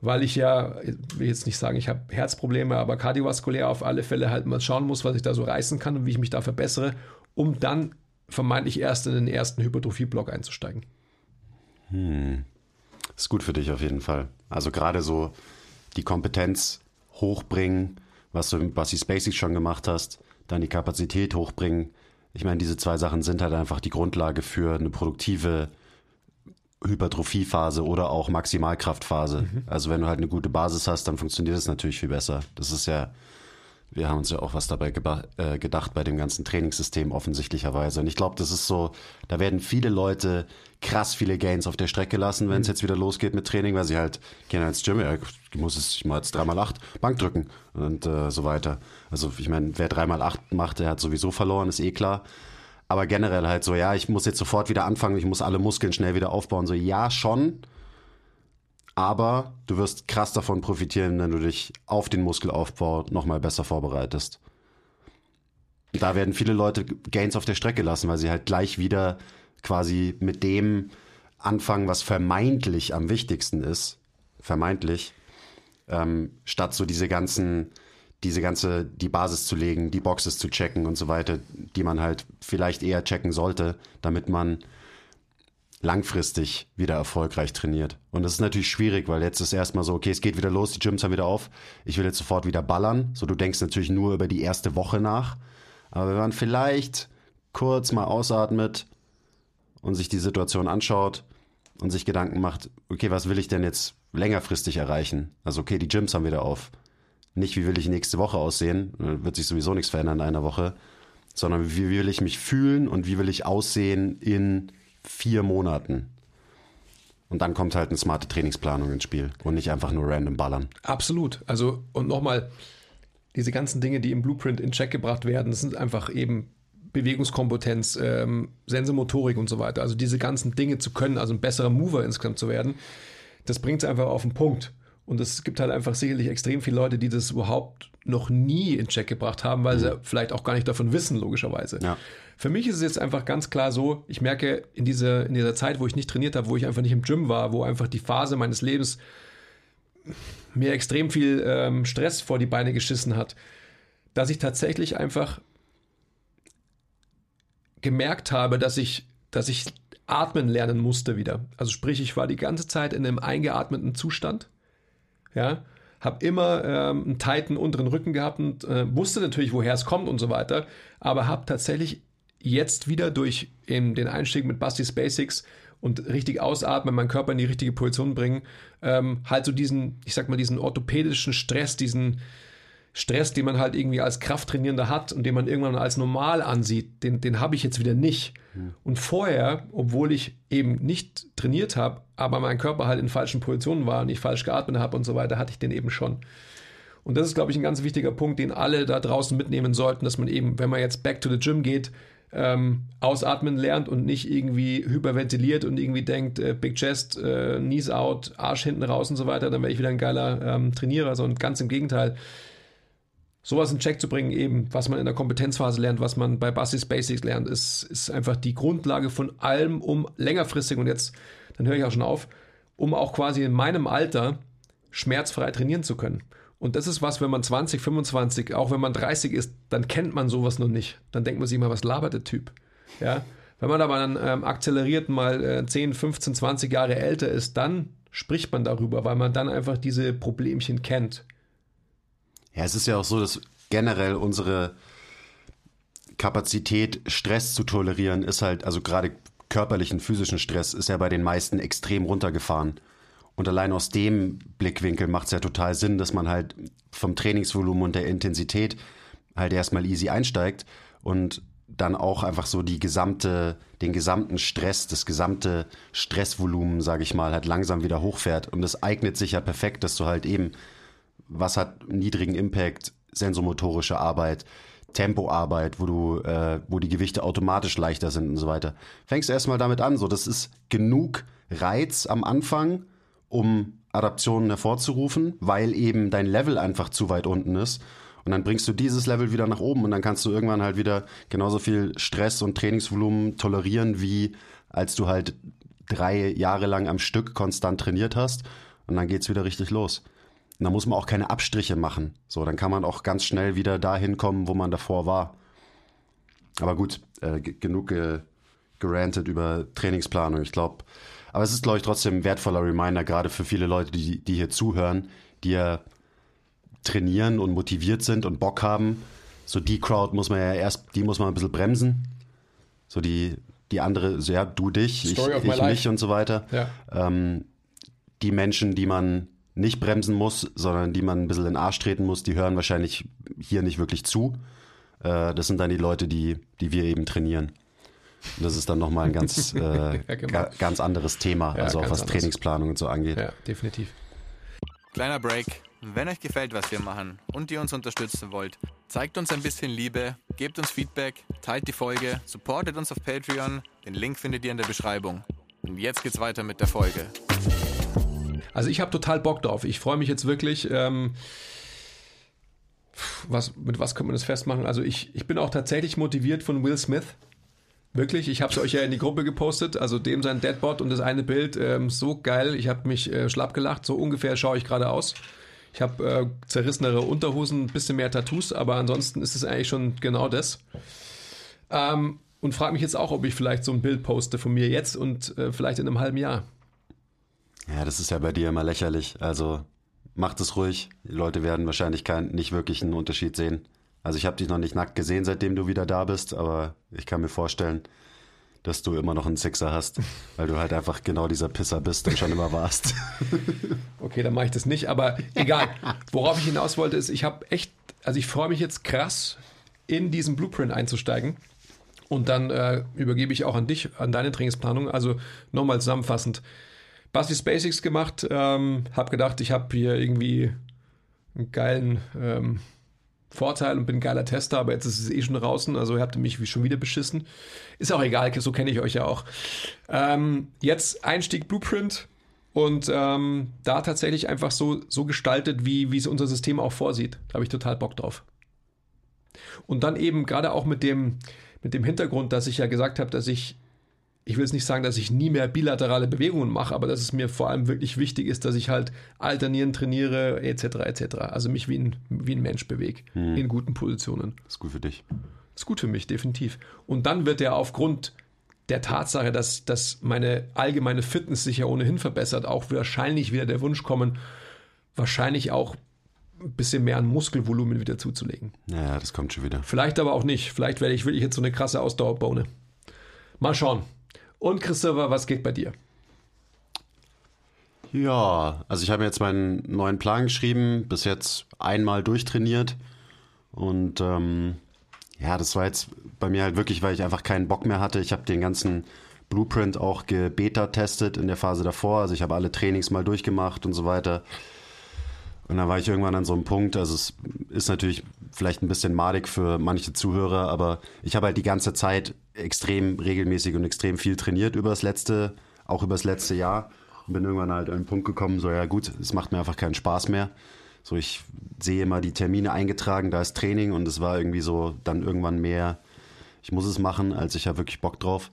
weil ich ja, ich will jetzt nicht sagen, ich habe Herzprobleme, aber kardiovaskulär auf alle Fälle halt mal schauen muss, was ich da so reißen kann und wie ich mich da verbessere, um dann vermeintlich erst in den ersten Hypertrophie-Block einzusteigen. Hm. Ist gut für dich auf jeden Fall. Also gerade so die Kompetenz hochbringen, was du im Bassi Basics schon gemacht hast, dann die Kapazität hochbringen, ich meine, diese zwei Sachen sind halt einfach die Grundlage für eine produktive Hypertrophiephase oder auch Maximalkraftphase. Mhm. Also wenn du halt eine gute Basis hast, dann funktioniert es natürlich viel besser. Das ist ja, wir haben uns ja auch was dabei äh, gedacht bei dem ganzen Trainingssystem offensichtlicherweise. Und ich glaube, das ist so, da werden viele Leute krass viele Gains auf der Strecke lassen, wenn es mhm. jetzt wieder losgeht mit Training, weil sie halt gehen ins Gym, ja, ich muss es, ich mal jetzt dreimal acht Bank drücken und äh, so weiter. Also ich meine, wer dreimal acht macht, der hat sowieso verloren, ist eh klar. Aber generell halt so, ja, ich muss jetzt sofort wieder anfangen, ich muss alle Muskeln schnell wieder aufbauen. So, ja, schon. Aber du wirst krass davon profitieren, wenn du dich auf den Muskelaufbau nochmal besser vorbereitest. Da werden viele Leute Gains auf der Strecke lassen, weil sie halt gleich wieder quasi mit dem anfangen, was vermeintlich am wichtigsten ist. Vermeintlich ähm, statt so diese ganzen, diese ganze, die Basis zu legen, die Boxes zu checken und so weiter, die man halt vielleicht eher checken sollte, damit man langfristig wieder erfolgreich trainiert. Und das ist natürlich schwierig, weil jetzt ist erstmal so, okay, es geht wieder los, die Gyms haben wieder auf, ich will jetzt sofort wieder ballern. So, du denkst natürlich nur über die erste Woche nach. Aber wenn man vielleicht kurz mal ausatmet und sich die Situation anschaut und sich Gedanken macht, okay, was will ich denn jetzt längerfristig erreichen. Also okay, die Gyms haben wieder auf. Nicht, wie will ich nächste Woche aussehen, wird sich sowieso nichts verändern in einer Woche, sondern wie will ich mich fühlen und wie will ich aussehen in vier Monaten. Und dann kommt halt eine smarte Trainingsplanung ins Spiel und nicht einfach nur random ballern. Absolut. Also, und nochmal, diese ganzen Dinge, die im Blueprint in Check gebracht werden, sind einfach eben Bewegungskompetenz, ähm, Sensomotorik und so weiter. Also diese ganzen Dinge zu können, also ein besserer Mover insgesamt zu werden, das bringt es einfach auf den Punkt. Und es gibt halt einfach sicherlich extrem viele Leute, die das überhaupt noch nie in Check gebracht haben, weil mhm. sie vielleicht auch gar nicht davon wissen, logischerweise. Ja. Für mich ist es jetzt einfach ganz klar so, ich merke in dieser, in dieser Zeit, wo ich nicht trainiert habe, wo ich einfach nicht im Gym war, wo einfach die Phase meines Lebens mir extrem viel ähm, Stress vor die Beine geschissen hat, dass ich tatsächlich einfach gemerkt habe, dass ich, dass ich atmen lernen musste wieder. Also sprich, ich war die ganze Zeit in einem eingeatmeten Zustand. Ja, habe immer ähm, einen tighten unteren Rücken gehabt und äh, wusste natürlich, woher es kommt und so weiter, aber habe tatsächlich jetzt wieder durch eben den Einstieg mit Basti's Basics und richtig ausatmen, meinen Körper in die richtige Position bringen, ähm, halt so diesen, ich sag mal, diesen orthopädischen Stress, diesen Stress, den man halt irgendwie als Krafttrainierender hat und den man irgendwann als normal ansieht, den, den habe ich jetzt wieder nicht. Und vorher, obwohl ich eben nicht trainiert habe, aber mein Körper halt in falschen Positionen war und ich falsch geatmet habe und so weiter, hatte ich den eben schon. Und das ist, glaube ich, ein ganz wichtiger Punkt, den alle da draußen mitnehmen sollten, dass man eben, wenn man jetzt back to the gym geht, ähm, ausatmen lernt und nicht irgendwie hyperventiliert und irgendwie denkt, äh, Big Chest, äh, Knees out, Arsch hinten raus und so weiter, dann wäre ich wieder ein geiler ähm, Trainierer, sondern ganz im Gegenteil sowas in Check zu bringen, eben, was man in der Kompetenzphase lernt, was man bei Basis Basics lernt, ist, ist einfach die Grundlage von allem, um längerfristig, und jetzt, dann höre ich auch schon auf, um auch quasi in meinem Alter schmerzfrei trainieren zu können. Und das ist was, wenn man 20, 25, auch wenn man 30 ist, dann kennt man sowas noch nicht. Dann denkt man sich mal, was labert der Typ? Ja. Wenn man aber dann ähm, akzeleriert mal äh, 10, 15, 20 Jahre älter ist, dann spricht man darüber, weil man dann einfach diese Problemchen kennt. Ja, es ist ja auch so, dass generell unsere Kapazität, Stress zu tolerieren, ist halt, also gerade körperlichen, physischen Stress, ist ja bei den meisten extrem runtergefahren. Und allein aus dem Blickwinkel macht es ja total Sinn, dass man halt vom Trainingsvolumen und der Intensität halt erstmal easy einsteigt und dann auch einfach so die gesamte, den gesamten Stress, das gesamte Stressvolumen, sage ich mal, halt langsam wieder hochfährt. Und das eignet sich ja perfekt, dass du halt eben was hat niedrigen Impact, sensomotorische Arbeit, Tempoarbeit, wo du, äh, wo die Gewichte automatisch leichter sind und so weiter. Fängst erstmal damit an, so das ist genug Reiz am Anfang, um Adaptionen hervorzurufen, weil eben dein Level einfach zu weit unten ist. Und dann bringst du dieses Level wieder nach oben und dann kannst du irgendwann halt wieder genauso viel Stress und Trainingsvolumen tolerieren, wie als du halt drei Jahre lang am Stück konstant trainiert hast. Und dann geht's wieder richtig los. Und da muss man auch keine Abstriche machen. So, dann kann man auch ganz schnell wieder dahin kommen, wo man davor war. Aber gut, äh, genug ge gerantet über Trainingsplanung. Ich glaube, aber es ist, glaube ich, trotzdem ein wertvoller Reminder, gerade für viele Leute, die, die hier zuhören, die ja trainieren und motiviert sind und Bock haben. So die Crowd muss man ja erst, die muss man ein bisschen bremsen. So die, die andere, so ja, du dich, Story ich, ich mich und so weiter. Ja. Ähm, die Menschen, die man nicht bremsen muss, sondern die man ein bisschen in den Arsch treten muss, die hören wahrscheinlich hier nicht wirklich zu. Äh, das sind dann die Leute, die, die wir eben trainieren. Und das ist dann nochmal ein ganz, äh, Ja, genau. ga, ganz anderes Thema, Ja, also auch was anders. Trainingsplanung und so angeht. Ja, definitiv. Kleiner Break. Wenn euch gefällt, was wir machen und ihr uns unterstützen wollt, zeigt uns ein bisschen Liebe, gebt uns Feedback, teilt die Folge, supportet uns auf Patreon. Den Link findet ihr in der Beschreibung. Und jetzt geht's weiter mit der Folge. Also ich habe total Bock drauf. Ich freue mich jetzt wirklich. Ähm, was, mit was könnte man das festmachen? Also ich, ich bin auch tatsächlich motiviert von Will Smith. Wirklich, ich habe es euch ja in die Gruppe gepostet, also dem sein Deadbot und das eine Bild, ähm, so geil, ich habe mich äh, schlapp gelacht, so ungefähr schaue ich gerade aus. Ich habe äh, zerrissenere Unterhosen, ein bisschen mehr Tattoos, aber ansonsten ist es eigentlich schon genau das. Ähm, und frage mich jetzt auch, ob ich vielleicht so ein Bild poste von mir jetzt und äh, vielleicht in einem halben Jahr. Ja, das ist ja bei dir immer lächerlich. Also macht es ruhig. Die Leute werden wahrscheinlich kein, nicht wirklich einen Unterschied sehen. Also ich habe dich noch nicht nackt gesehen, seitdem du wieder da bist, aber ich kann mir vorstellen, dass du immer noch einen Sixer hast, weil du halt einfach genau dieser Pisser bist und schon immer warst. Okay, dann mache ich das nicht, aber egal. Worauf ich hinaus wollte, ist, ich habe echt, also ich freue mich jetzt krass, in diesen Blueprint einzusteigen. Und dann äh, übergebe ich auch an dich, an deine Trainingsplanung. Also nochmal zusammenfassend. Basics Basics gemacht, ähm, habe gedacht, ich habe hier irgendwie einen geilen ähm, Vorteil und bin ein geiler Tester, aber jetzt ist es eh schon draußen, also ihr habt mich schon wieder beschissen. Ist auch egal, so kenne ich euch ja auch. Ähm, jetzt Einstieg Blueprint und ähm, da tatsächlich einfach so, so gestaltet, wie, wie es unser System auch vorsieht. Da habe ich total Bock drauf. Und dann eben gerade auch mit dem, mit dem Hintergrund, dass ich ja gesagt habe, dass ich, ich will jetzt nicht sagen, dass ich nie mehr bilaterale Bewegungen mache, aber dass es mir vor allem wirklich wichtig ist, dass ich halt alternieren trainiere, etc., etc. Also mich wie ein, wie ein Mensch bewege, in guten Positionen. ist gut für dich. Ist gut für mich, definitiv. Und dann wird er aufgrund der Tatsache, dass, dass meine allgemeine Fitness sich ja ohnehin verbessert, auch wahrscheinlich wieder der Wunsch kommen, wahrscheinlich auch ein bisschen mehr an Muskelvolumen wieder zuzulegen. Ja, das kommt schon wieder. Vielleicht aber auch nicht. Vielleicht werde ich wirklich jetzt so eine krasse Ausdauerbohne. Mal schauen. Und Christopher, was geht bei dir? Ja, also ich habe jetzt meinen neuen Plan geschrieben, bis jetzt einmal durchtrainiert. Und ähm, ja, das war jetzt bei mir halt wirklich, weil ich einfach keinen Bock mehr hatte. Ich habe den ganzen Blueprint auch gebeta-testet in der Phase davor. Also ich habe alle Trainings mal durchgemacht und so weiter. Und dann war ich irgendwann an so einem Punkt, also es ist natürlich vielleicht ein bisschen madig für manche Zuhörer, aber ich habe halt die ganze Zeit extrem regelmäßig und extrem viel trainiert über das letzte, auch über das letzte Jahr. Und bin irgendwann halt an den Punkt gekommen, so ja gut, es macht mir einfach keinen Spaß mehr. So, ich sehe immer die Termine eingetragen, da ist Training und es war irgendwie so dann irgendwann mehr, ich muss es machen, als ich habe wirklich Bock drauf.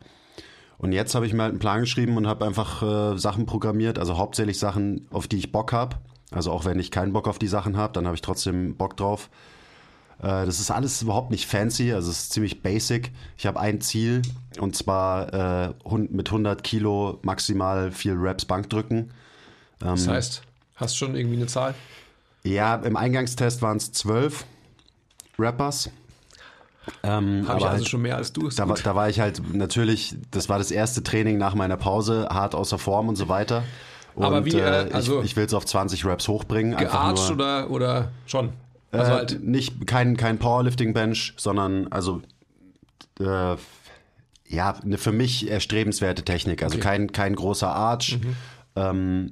Und jetzt habe ich mir halt einen Plan geschrieben und habe einfach äh, Sachen programmiert, also hauptsächlich Sachen, auf die ich Bock habe. Also auch wenn ich keinen Bock auf die Sachen habe, dann habe ich trotzdem Bock drauf. Äh, das ist alles überhaupt nicht fancy, also es ist ziemlich basic. Ich habe ein Ziel und zwar äh, mit 100 Kilo maximal viel Reps Bankdrücken. Ähm, das heißt, hast du schon irgendwie eine Zahl? Ja, im Eingangstest waren es 12 Rappers. Ähm, Habe ich also halt, schon mehr als du. Da, war, da war ich halt natürlich, das war das erste Training nach meiner Pause, hart außer Form und so weiter. Und, Aber wie, äh, also ich, ich will es auf 20 Raps hochbringen. Gearzt oder, oder schon? Also äh, halt nicht kein, kein Powerlifting-Bench, sondern also äh, ja, eine für mich erstrebenswerte Technik. Also okay. kein, kein großer Arch. Mhm. Ähm,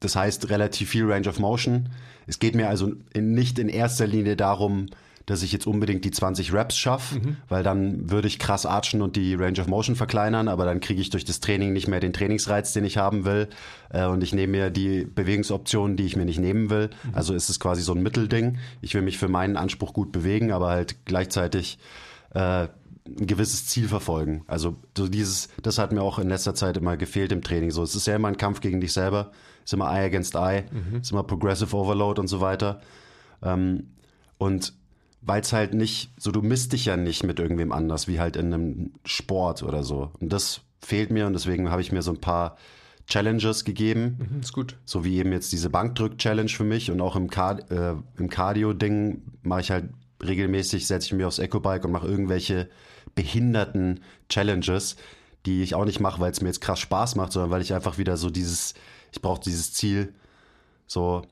das heißt relativ viel Range of Motion. Es geht mir also in, nicht in erster Linie darum, dass ich jetzt unbedingt die 20 Reps schaffe, mhm. weil dann würde ich krass archen und die Range of Motion verkleinern, aber dann kriege ich durch das Training nicht mehr den Trainingsreiz, den ich haben will. Äh, und ich nehme mir die Bewegungsoptionen, die ich mir nicht nehmen will. Mhm. Also ist es quasi so ein Mittelding. Ich will mich für meinen Anspruch gut bewegen, aber halt gleichzeitig äh, ein gewisses Ziel verfolgen. Also so dieses, das hat mir auch in letzter Zeit immer gefehlt im Training. So, es ist ja immer ein Kampf gegen dich selber. Es ist immer Eye against Eye, mhm. es ist immer Progressive Overload und so weiter. Ähm, und weil es halt nicht, so du misst dich ja nicht mit irgendwem anders, wie halt in einem Sport oder so. Und das fehlt mir und deswegen habe ich mir so ein paar Challenges gegeben. Mhm, ist gut. So wie eben jetzt diese Bankdrück-Challenge für mich und auch im, Card äh, im Cardio-Ding mache ich halt regelmäßig, setze ich mir aufs Ecobike und mache irgendwelche behinderten Challenges, die ich auch nicht mache, weil es mir jetzt krass Spaß macht, sondern weil ich einfach wieder so dieses, ich brauche dieses Ziel, so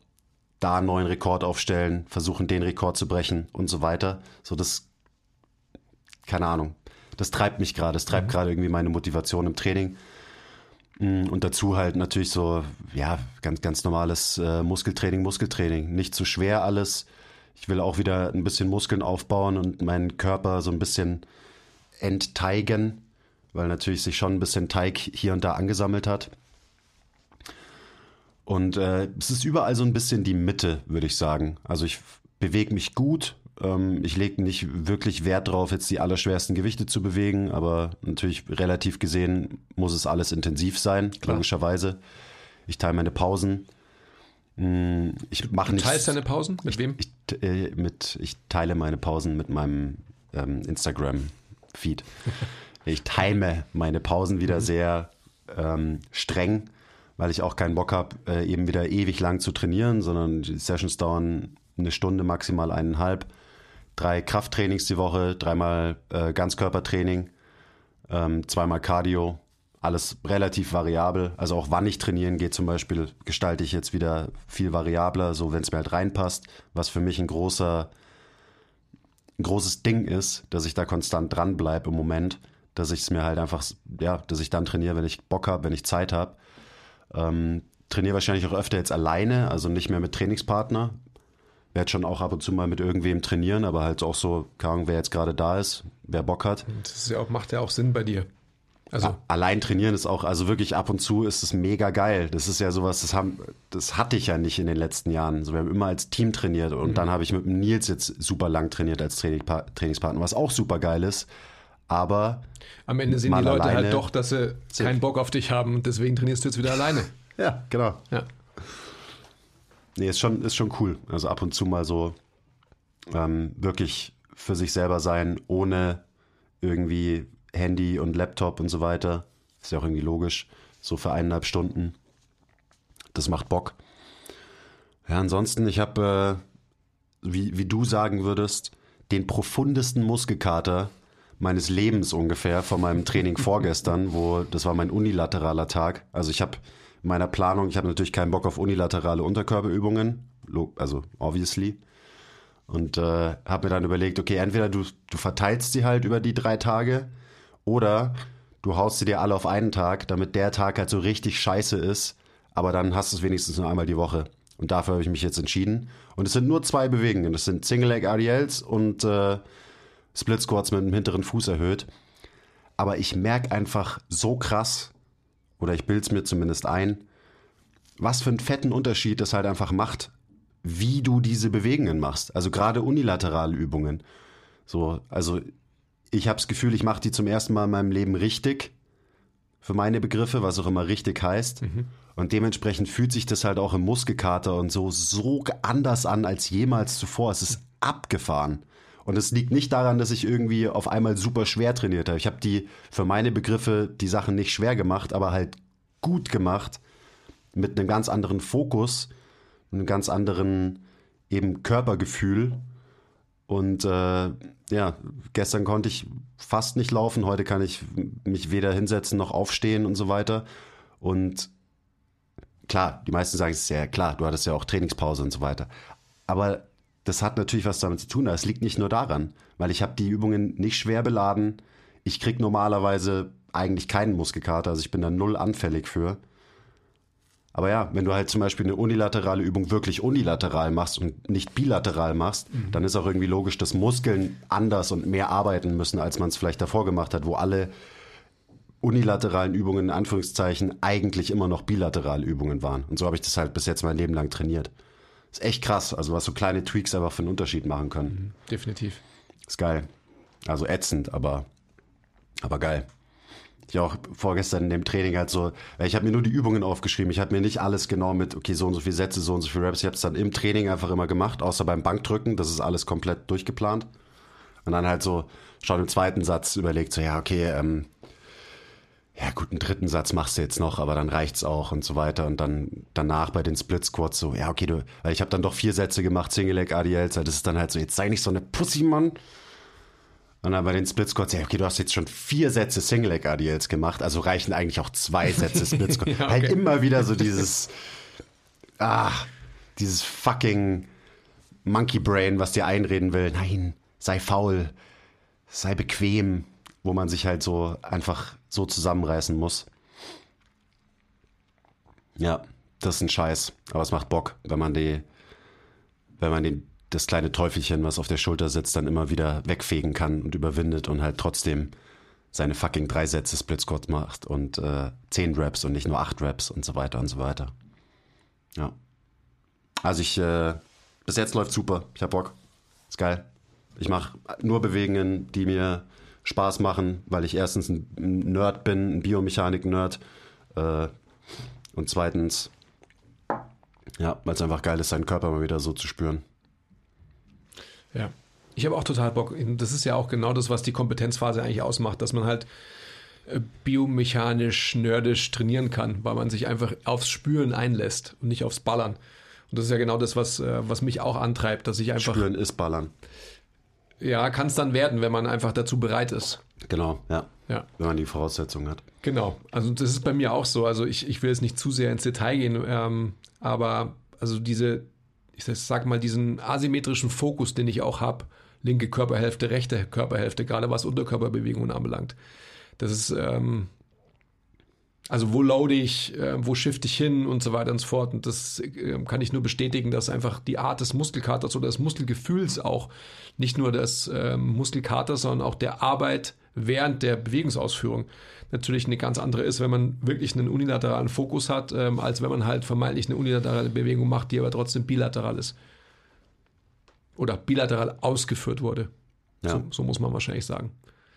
da einen neuen Rekord aufstellen, versuchen den Rekord zu brechen und so weiter. So das, keine Ahnung, das treibt mich gerade, das treibt mhm. gerade irgendwie meine Motivation im Training. Mm, und dazu halt natürlich so, ja, ganz, ganz normales äh, Muskeltraining, Muskeltraining. Nicht zu schwer alles. Ich will auch wieder ein bisschen Muskeln aufbauen und meinen Körper so ein bisschen entteigen, weil natürlich sich schon ein bisschen Teig hier und da angesammelt hat. Und äh, es ist überall so ein bisschen die Mitte, würde ich sagen. Also ich bewege mich gut. Ähm, ich lege nicht wirklich Wert drauf, jetzt die allerschwersten Gewichte zu bewegen, aber natürlich relativ gesehen muss es alles intensiv sein, Klar. logischerweise. Ich teile meine Pausen. Hm, ich mache nicht. Teilst deine Pausen? Mit wem? Ich, äh, mit, ich teile meine Pausen mit meinem ähm, Instagram-Feed. ich time meine Pausen wieder sehr ähm, streng weil ich auch keinen Bock habe, äh, eben wieder ewig lang zu trainieren, sondern die Sessions dauern eine Stunde, maximal eineinhalb. Drei Krafttrainings die Woche, dreimal äh, Ganzkörpertraining, ähm, zweimal Cardio, alles relativ variabel. Also auch wann ich trainieren gehe zum Beispiel, gestalte ich jetzt wieder viel variabler, so wenn es mir halt reinpasst, was für mich ein großer, ein großes Ding ist, dass ich da konstant dran bleibe im Moment, dass ich es mir halt einfach, ja, dass ich dann trainiere, wenn ich Bock habe, wenn ich Zeit habe ähm, trainiere wahrscheinlich auch öfter jetzt alleine, also nicht mehr mit Trainingspartner. Werde schon auch ab und zu mal mit irgendwem trainieren, aber halt auch so, keine Ahnung, wer jetzt gerade da ist, wer Bock hat. Das ja auch, macht ja auch Sinn bei dir. Also allein trainieren ist auch, also wirklich ab und zu ist es mega geil. Das ist ja sowas, das haben, das hatte ich ja nicht in den letzten Jahren. So, wir haben immer als Team trainiert und mhm. dann habe ich mit Nils jetzt super lang trainiert als Trainingspartner, was auch super geil ist. Aber am Ende sehen die Leute halt doch, dass sie keinen Bock auf dich haben und deswegen trainierst du jetzt wieder alleine. Ja, genau. Ja. Nee, ist schon, ist schon cool. Also ab und zu mal so ähm, wirklich für sich selber sein, ohne irgendwie Handy und Laptop und so weiter. Ist ja auch irgendwie logisch. So für eineinhalb Stunden. Das macht Bock. Ja, ansonsten, ich habe, äh, wie, wie du sagen würdest, den profundesten Muskelkater meines Lebens ungefähr von meinem Training vorgestern, wo das war mein unilateraler Tag. Also ich habe in meiner Planung, ich habe natürlich keinen Bock auf unilaterale Unterkörperübungen, also obviously. Und äh, habe mir dann überlegt, okay, entweder du, du verteilst sie halt über die drei Tage oder du haust sie dir alle auf einen Tag, damit der Tag halt so richtig scheiße ist, aber dann hast du es wenigstens nur einmal die Woche. Und dafür habe ich mich jetzt entschieden. Und es sind nur zwei Bewegungen. Das sind Single Leg RDLs und äh, Split Squats mit dem hinteren Fuß erhöht. Aber ich merke einfach so krass, oder ich bilde es mir zumindest ein, was für einen fetten Unterschied das halt einfach macht, wie du diese Bewegungen machst. Also gerade unilaterale Übungen. So, also ich habe das Gefühl, ich mache die zum ersten Mal in meinem Leben richtig. Für meine Begriffe, was auch immer richtig heißt. Und dementsprechend fühlt sich das halt auch im Muskelkater und so so anders an als jemals zuvor. Es ist abgefahren. Und es liegt nicht daran, dass ich irgendwie auf einmal super schwer trainiert habe. Ich habe die für meine Begriffe die Sachen nicht schwer gemacht, aber halt gut gemacht mit einem ganz anderen Fokus, einem ganz anderen eben Körpergefühl. Und äh, ja, gestern konnte ich fast nicht laufen, heute kann ich mich weder hinsetzen noch aufstehen und so weiter. Und klar, die meisten sagen es ist ja klar, du hattest ja auch Trainingspause und so weiter. Aber das hat natürlich was damit zu tun. Es liegt nicht nur daran, weil ich habe die Übungen nicht schwer beladen. Ich krieg normalerweise eigentlich keinen Muskelkater, also ich bin da null anfällig für. Aber ja, wenn du halt zum Beispiel eine unilaterale Übung wirklich unilateral machst und nicht bilateral machst, dann ist auch irgendwie logisch, dass Muskeln anders und mehr arbeiten müssen, als man es vielleicht davor gemacht hat, wo alle unilateralen Übungen in Anführungszeichen eigentlich immer noch bilaterale Übungen waren. Und so habe ich das halt bis jetzt mein Leben lang trainiert. Ist echt krass, also was so kleine Tweaks einfach für einen Unterschied machen können. Definitiv. Ist geil. Also ätzend, aber, aber geil. Ich auch vorgestern in dem Training halt so, ich habe mir nur die Übungen aufgeschrieben. Ich habe mir nicht alles genau mit, okay, so und so viele Sätze, so und so viele Reps. Ich habe es dann im Training einfach immer gemacht, außer beim Bankdrücken. Das ist alles komplett durchgeplant. Und dann halt so schon im zweiten Satz überlegt, so, ja, okay, ähm, ja gut, einen dritten Satz machst du jetzt noch, aber dann reicht's auch und so weiter. Und dann danach bei den Split Squats so, ja, okay, du, weil ich habe dann doch vier Sätze gemacht, Single Leg ADLs, das ist dann halt so, jetzt sei nicht so eine Pussy, Mann. Und dann bei den Split Squats, ja, okay, du hast jetzt schon vier Sätze Single Leg ADLs gemacht, also reichen eigentlich auch zwei Sätze Split Squats. Ja, okay. Halt immer wieder so dieses, ah, dieses fucking Monkey Brain, was dir einreden will. Nein, sei faul, sei bequem, wo man sich halt so einfach so zusammenreißen muss. Ja, das ist ein Scheiß, aber es macht Bock, wenn man die, wenn man den, das kleine Teufelchen, was auf der Schulter sitzt, dann immer wieder wegfegen kann und überwindet und halt trotzdem seine fucking drei Sätze Split Squats macht und äh, zehn Reps und nicht nur acht Reps und so weiter und so weiter. Ja. Also ich, äh, bis jetzt läuft super. Ich hab Bock. Ist geil. Ich mache nur Bewegungen, die mir Spaß machen, weil ich erstens ein Nerd bin, ein Biomechanik-Nerd. Äh, und zweitens, ja, weil es einfach geil ist, seinen Körper mal wieder so zu spüren. Ja. Ich habe auch total Bock. Das ist ja auch genau das, was die Kompetenzphase eigentlich ausmacht, dass man halt äh, biomechanisch, nerdisch trainieren kann, weil man sich einfach aufs Spüren einlässt und nicht aufs Ballern. Und das ist ja genau das, was, äh, was mich auch antreibt, dass ich einfach, Spüren ist Ballern. Ja, kann es dann werden, wenn man einfach dazu bereit ist. Genau, ja. Ja. Wenn man die Voraussetzungen hat. Genau, also das ist bei mir auch so. Also ich, ich will jetzt nicht zu sehr ins Detail gehen, ähm, aber also diese, ich sag mal, diesen asymmetrischen Fokus, den ich auch habe, linke Körperhälfte, rechte Körperhälfte, gerade was Unterkörperbewegungen anbelangt. Das ist, ähm, also wo loade ich, äh, wo shifte ich hin und so weiter und so fort. Und das äh, kann ich nur bestätigen, dass einfach die Art des Muskelkaters oder des Muskelgefühls auch nicht nur des ähm, Muskelkaters, sondern auch der Arbeit während der Bewegungsausführung natürlich eine ganz andere ist, wenn man wirklich einen unilateralen Fokus hat, ähm, als wenn man halt vermeintlich eine unilaterale Bewegung macht, die aber trotzdem bilateral ist. Oder bilateral ausgeführt wurde. Ja. So, so muss man wahrscheinlich sagen.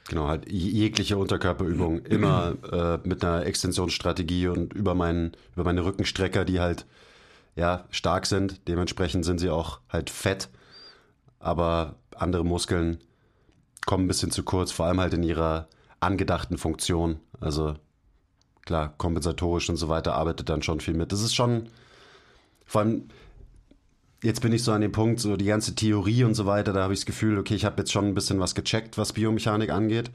Genau, halt jegliche Unterkörperübung immer äh, mit einer Extensionsstrategie und über, meinen, über meine Rückenstrecker, die halt ja stark sind. Dementsprechend sind sie auch halt fett, aber andere Muskeln kommen ein bisschen zu kurz, vor allem halt in ihrer angedachten Funktion. Also klar, kompensatorisch und so weiter arbeitet dann schon viel mit. Das ist schon, vor allem, jetzt bin ich so an dem Punkt, so die ganze Theorie und so weiter, da habe ich das Gefühl, okay, ich habe jetzt schon ein bisschen was gecheckt, was Biomechanik angeht.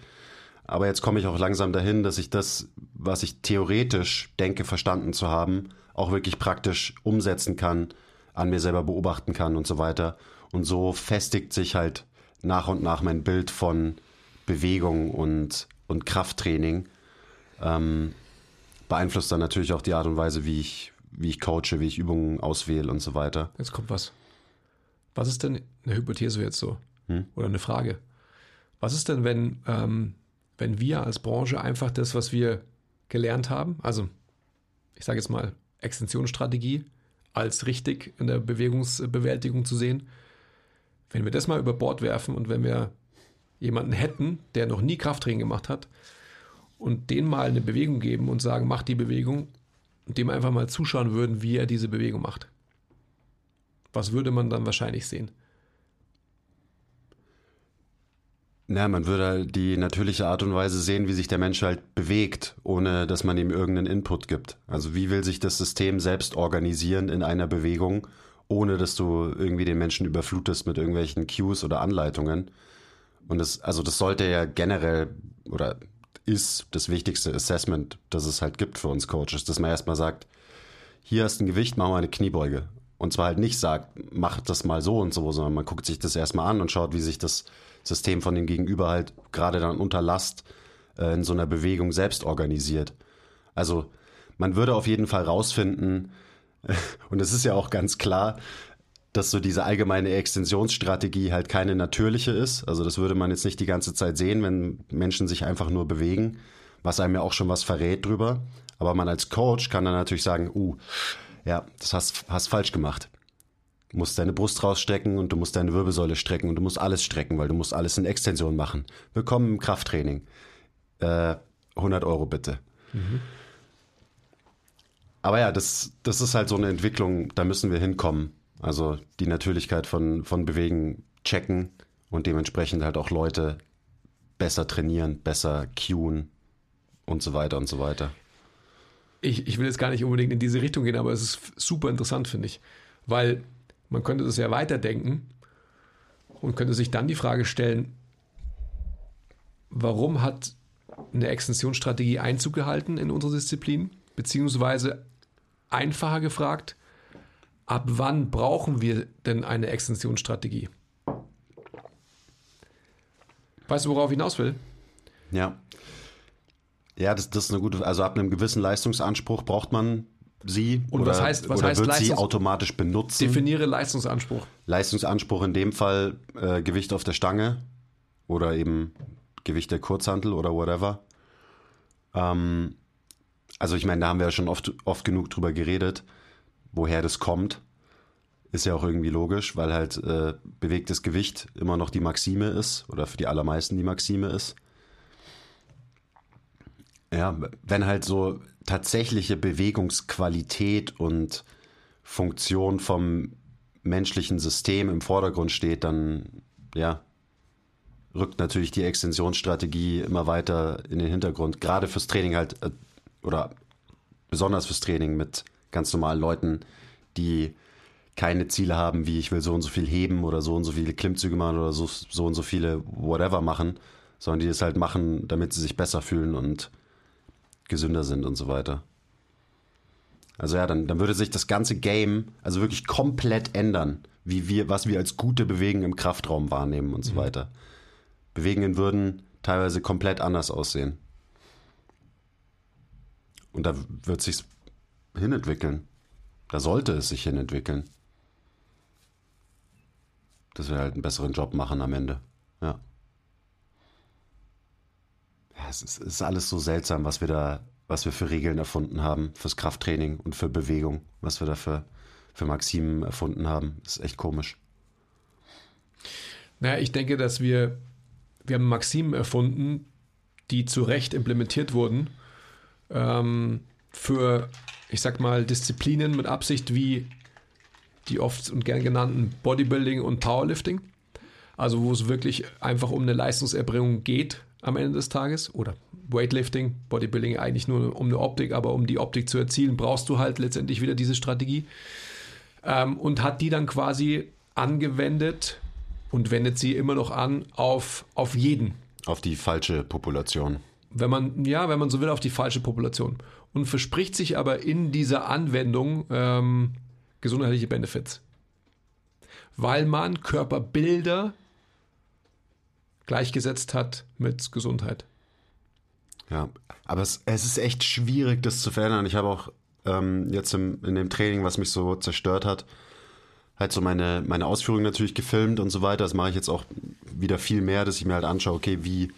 Aber jetzt komme ich auch langsam dahin, dass ich das, was ich theoretisch denke, verstanden zu haben, auch wirklich praktisch umsetzen kann, an mir selber beobachten kann und so weiter. Und so festigt sich halt nach und nach mein Bild von Bewegung und, und Krafttraining. Ähm, beeinflusst dann natürlich auch die Art und Weise, wie ich, wie ich coache, wie ich Übungen auswähle und so weiter. Jetzt kommt was. Was ist denn eine Hypothese jetzt so? Hm? Oder eine Frage? Was ist denn, wenn, ähm, wenn wir als Branche einfach das, was wir gelernt haben, also ich sage jetzt mal Extensionsstrategie als richtig in der Bewegungsbewältigung zu sehen, wenn wir das mal über Bord werfen und wenn wir jemanden hätten, der noch nie Krafttraining gemacht hat und den mal eine Bewegung geben und sagen, mach die Bewegung dem einfach mal zuschauen würden, wie er diese Bewegung macht. Was würde man dann wahrscheinlich sehen? Na, man würde halt die natürliche Art und Weise sehen, wie sich der Mensch halt bewegt, ohne dass man ihm irgendeinen Input gibt. Also wie will sich das System selbst organisieren in einer Bewegung, ohne dass du irgendwie den Menschen überflutest mit irgendwelchen Cues oder Anleitungen. Und das, also das sollte ja generell oder ist das wichtigste Assessment, das es halt gibt für uns Coaches, dass man erstmal sagt, hier hast ein Gewicht, mach mal eine Kniebeuge. Und zwar halt nicht sagt, mach das mal so und so, sondern man guckt sich das erstmal an und schaut, wie sich das System von dem Gegenüber halt gerade dann unter Last äh, in so einer Bewegung selbst organisiert. Also man würde auf jeden Fall rausfinden, und es ist ja auch ganz klar, dass so diese allgemeine Extensionsstrategie halt keine natürliche ist. Also das würde man jetzt nicht die ganze Zeit sehen, wenn Menschen sich einfach nur bewegen, was einem ja auch schon was verrät drüber. Aber man als Coach kann dann natürlich sagen, uh, ja, das hast, hast falsch gemacht. Du musst deine Brust rausstrecken und du musst deine Wirbelsäule strecken und du musst alles strecken, weil du musst alles in Extension machen. Willkommen im Krafttraining. Äh, 100 Euro bitte. Mhm. Aber ja, das, das ist halt so eine Entwicklung, da müssen wir hinkommen. Also die Natürlichkeit von, von Bewegen checken und dementsprechend halt auch Leute besser trainieren, besser cueen und so weiter und so weiter. Ich, ich will jetzt gar nicht unbedingt in diese Richtung gehen, aber es ist super interessant, finde ich. Weil man könnte das ja weiterdenken und könnte sich dann die Frage stellen, warum hat eine Extensionsstrategie Einzug gehalten in unsere Disziplin? Beziehungsweise einfacher gefragt, ab wann brauchen wir denn eine Extensionsstrategie? Weißt du, worauf ich hinaus will? Ja. Ja, das, das ist eine gute, also ab einem gewissen Leistungsanspruch braucht man sie und oder, was heißt, was oder heißt wird Leistungs sie automatisch benutzen. Definiere Leistungsanspruch. Leistungsanspruch in dem Fall äh, Gewicht auf der Stange oder eben Gewicht der Kurzhantel oder whatever. Ähm, also ich meine, da haben wir ja schon oft, oft genug drüber geredet, woher das kommt. Ist ja auch irgendwie logisch, weil halt äh, bewegtes Gewicht immer noch die Maxime ist oder für die allermeisten die Maxime ist. Ja, wenn halt so tatsächliche Bewegungsqualität und Funktion vom menschlichen System im Vordergrund steht, dann ja, rückt natürlich die Extensionsstrategie immer weiter in den Hintergrund. Gerade fürs Training halt äh, oder besonders fürs Training mit ganz normalen Leuten, die keine Ziele haben, wie ich will so und so viel heben oder so und so viele Klimmzüge machen oder so, so und so viele whatever machen, sondern die das halt machen, damit sie sich besser fühlen und gesünder sind und so weiter. Also ja, dann, dann würde sich das ganze Game also wirklich komplett ändern, wie wir, was wir als gute Bewegen im Kraftraum wahrnehmen und so mhm. weiter. Bewegungen würden teilweise komplett anders aussehen. Und da wird sich hinentwickeln. Da sollte es sich hinentwickeln. Dass wir halt einen besseren Job machen am Ende. Ja es ist, ist, alles so seltsam, was wir da, was wir für Regeln erfunden haben fürs Krafttraining und für Bewegung, was wir da für, für Maximen erfunden haben. Das ist echt komisch. Naja, ich denke, dass wir, wir haben Maximen erfunden, die zu Recht implementiert wurden ähm, für, ich sag mal, Disziplinen mit Absicht wie die oft und gern genannten Bodybuilding und Powerlifting. Also wo es wirklich einfach um eine Leistungserbringung geht, am Ende des Tages oder Weightlifting, Bodybuilding eigentlich nur um eine Optik, aber um die Optik zu erzielen, brauchst du halt letztendlich wieder diese Strategie. ähm, und hat die dann quasi angewendet und wendet sie immer noch an auf, auf jeden. Auf die falsche Population. Wenn man, ja, wenn man so will, auf die falsche Population. Und verspricht sich aber in dieser Anwendung ähm, gesundheitliche Benefits. Weil man Körperbilder gleichgesetzt hat mit Gesundheit. Ja, aber es, es ist echt schwierig, das zu verändern. Ich habe auch ähm, jetzt im, in dem Training, was mich so zerstört hat, halt so meine, meine Ausführungen natürlich gefilmt und so weiter. Das mache ich jetzt auch wieder viel mehr, dass ich mir halt anschaue, okay, wie,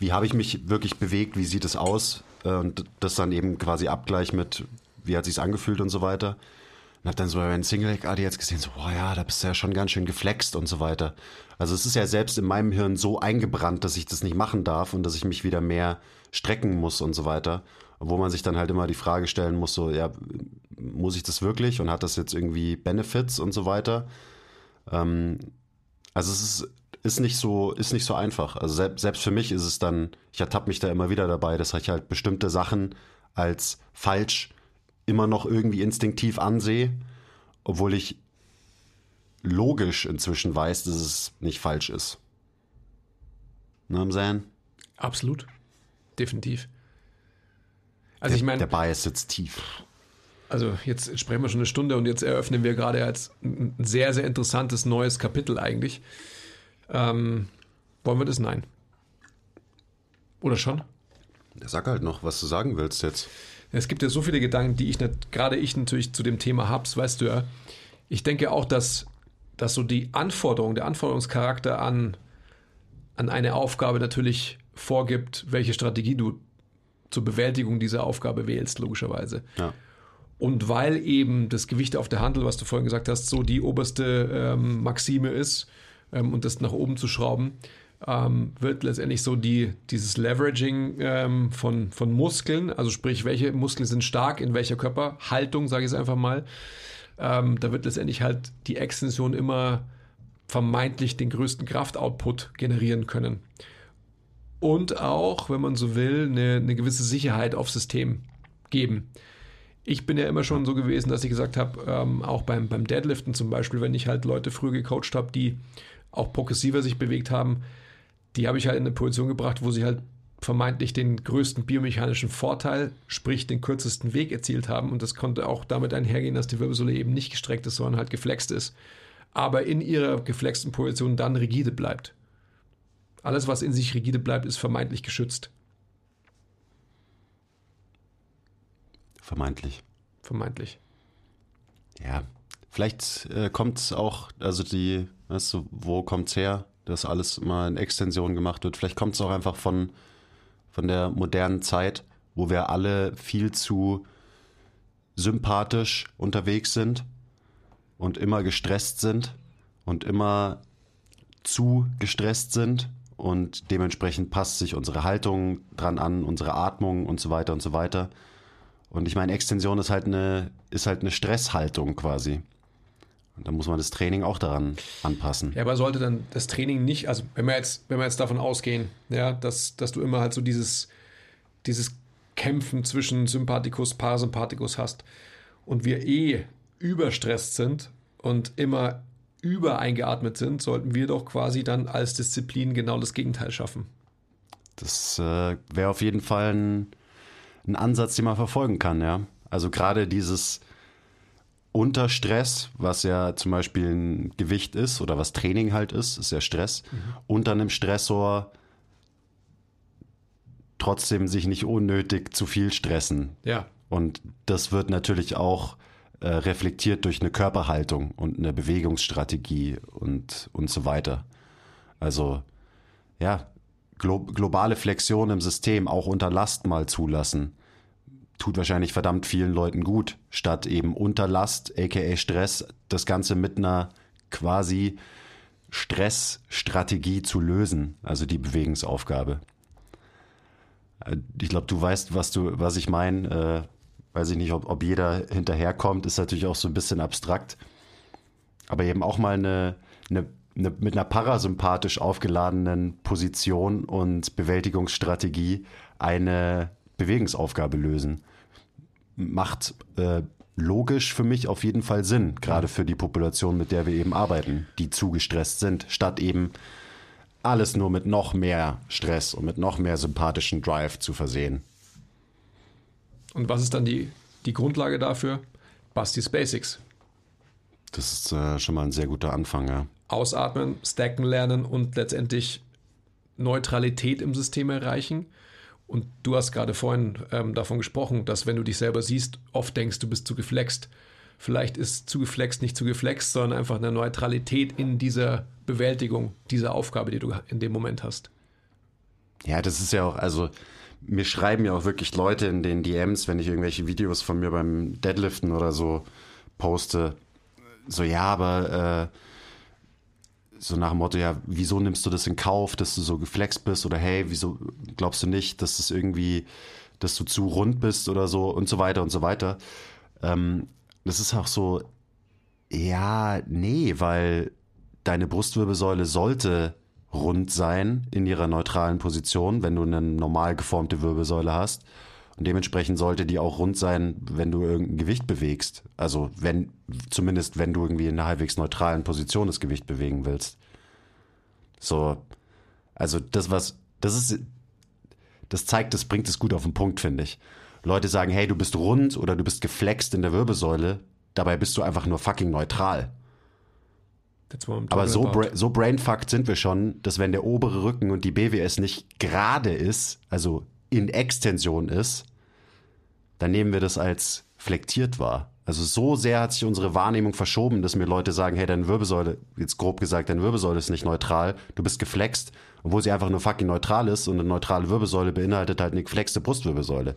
wie habe ich mich wirklich bewegt, wie sieht es aus und das dann eben quasi abgleich mit, wie hat sich's angefühlt und so weiter. Und habe dann so bei den Single Leg AD jetzt gesehen, so, boah ja, da bist du ja schon ganz schön geflext und so weiter. Also es ist ja selbst in meinem Hirn so eingebrannt, dass ich das nicht machen darf und dass ich mich wieder mehr strecken muss und so weiter. Wo man sich dann halt immer die Frage stellen muss, so, ja, muss ich das wirklich und hat das jetzt irgendwie Benefits und so weiter? Ähm, also es ist, ist nicht so, ist nicht so einfach. Also selbst, selbst für mich ist es dann, ich ertappe mich da immer wieder dabei, dass ich halt bestimmte Sachen als falsch immer noch irgendwie instinktiv ansehe, obwohl ich logisch inzwischen weiß, dass es nicht falsch ist. Ne, I'm saying? Absolut. Definitiv. Also der, ich meine, der Bias sitzt tief. also jetzt sprechen wir schon eine Stunde und jetzt eröffnen wir gerade als ein sehr, sehr interessantes neues Kapitel eigentlich. Ähm, wollen wir das? Nein. Oder schon? Sag halt noch, was du sagen willst jetzt. Es gibt ja so viele Gedanken, die ich nicht, gerade ich natürlich zu dem Thema hab's, weißt du ja. Ich denke auch, dass, dass so die Anforderung, der Anforderungscharakter an, an eine Aufgabe natürlich vorgibt, welche Strategie du zur Bewältigung dieser Aufgabe wählst, logischerweise. Ja. Und weil eben das Gewicht auf der Handel, was du vorhin gesagt hast, so die oberste ähm, Maxime ist ähm, und das nach oben zu schrauben, ähm, wird letztendlich so die, dieses Leveraging ähm, von, von Muskeln, also sprich, welche Muskeln sind stark, in welcher Körperhaltung, sage ich es einfach mal, ähm, da wird letztendlich halt die Extension immer vermeintlich den größten Kraftoutput generieren können. Und auch, wenn man so will, eine, eine gewisse Sicherheit aufs System geben. Ich bin ja immer schon so gewesen, dass ich gesagt habe, ähm, auch beim, beim Deadliften zum Beispiel, wenn ich halt Leute früher gecoacht habe, die auch progressiver sich bewegt haben, die habe ich halt in eine Position gebracht, wo sie halt vermeintlich den größten biomechanischen Vorteil, sprich den kürzesten Weg erzielt haben. Und das konnte auch damit einhergehen, dass die Wirbelsäule eben nicht gestreckt ist, sondern halt geflext ist. Aber in ihrer geflexten Position dann rigide bleibt. Alles, was in sich rigide bleibt, ist vermeintlich geschützt. Vermeintlich. Vermeintlich. Ja. Vielleicht äh, kommt es auch, also die, weißt du, wo kommt's her, dass alles immer in Extension gemacht wird. Vielleicht kommt es auch einfach von, von der modernen Zeit, wo wir alle viel zu sympathisch unterwegs sind und immer gestresst sind und immer zu gestresst sind und dementsprechend passt sich unsere Haltung dran an, unsere Atmung und so weiter und so weiter. Und ich meine, Extension ist halt eine, ist halt eine Stresshaltung quasi. Und da muss man das Training auch daran anpassen. Ja, aber sollte dann das Training nicht, also wenn wir jetzt, wenn wir jetzt davon ausgehen, ja, dass, dass du immer halt so dieses, dieses Kämpfen zwischen Sympathikus, Parasympathikus hast und wir eh überstresst sind und immer übereingeatmet sind, sollten wir doch quasi dann als Disziplin genau das Gegenteil schaffen. Das äh, wäre auf jeden Fall ein, ein Ansatz, den man verfolgen kann, ja. Also gerade dieses unter Stress, was ja zum Beispiel ein Gewicht ist oder was Training halt ist, ist ja Stress, unter einem Stressor trotzdem sich nicht unnötig zu viel stressen. Ja, Und das wird natürlich auch äh, reflektiert durch eine Körperhaltung und eine Bewegungsstrategie und, und so weiter. Also ja, glo globale Flexion im System auch unter Last mal zulassen, tut wahrscheinlich verdammt vielen Leuten gut, statt eben unter Last, aka Stress, das Ganze mit einer quasi Stressstrategie zu lösen, also die Bewegungsaufgabe. Äh, Ich glaube, du weißt, was du, was ich meine. Äh, weiß ich nicht, ob, ob jeder hinterherkommt, ist natürlich auch so ein bisschen abstrakt. Aber eben auch mal eine, eine, eine mit einer parasympathisch aufgeladenen Position und Bewältigungsstrategie eine Bewegungsaufgabe lösen. Macht äh, logisch für mich auf jeden Fall Sinn, gerade für die Population, mit der wir eben arbeiten, die zu gestresst sind, statt eben alles nur mit noch mehr Stress und mit noch mehr sympathischen Drive zu versehen. Und was ist dann die, die Grundlage dafür? Bastis Basics. Das ist äh, schon mal ein sehr guter Anfang, ja. Ausatmen, stacken lernen und letztendlich Neutralität im System erreichen. Und du hast gerade vorhin ähm, davon gesprochen, dass wenn du dich selber siehst, oft denkst, du bist zu geflext. Vielleicht ist zu geflext nicht zu geflext, sondern einfach eine Neutralität in dieser Bewältigung dieser Aufgabe, die du in dem Moment hast. Ja, das ist ja auch, also mir schreiben ja auch wirklich Leute in den DMs, wenn ich irgendwelche Videos von mir beim Deadliften oder so poste, so ja, aber äh, so nach dem Motto, ja, wieso nimmst du das in Kauf, dass du so geflext bist oder hey, wieso glaubst du nicht, dass das irgendwie, dass du zu rund bist oder so und so weiter und so weiter. Ähm, das ist auch so, ja, nee, weil deine Brustwirbelsäule sollte rund sein in ihrer neutralen Position, wenn du eine normal geformte Wirbelsäule hast. Und dementsprechend sollte die auch rund sein, wenn du irgendein Gewicht bewegst. Also wenn, zumindest wenn du irgendwie in einer halbwegs neutralen Position das Gewicht bewegen willst. So, also das, was, das ist, das zeigt, das bringt es gut auf den Punkt, finde ich. Leute sagen, hey, du bist rund oder du bist geflext in der Wirbelsäule, dabei bist du einfach nur fucking neutral. Aber so, bra so brainfucked sind wir schon, dass wenn der obere Rücken und die BWS nicht gerade ist, also in Extension ist, dann nehmen wir das als flektiert wahr. Also so sehr hat sich unsere Wahrnehmung verschoben, dass mir Leute sagen, hey, deine Wirbelsäule, jetzt grob gesagt, deine Wirbelsäule ist nicht neutral, du bist geflext, obwohl sie einfach nur fucking neutral ist und eine neutrale Wirbelsäule beinhaltet halt eine geflexte Brustwirbelsäule.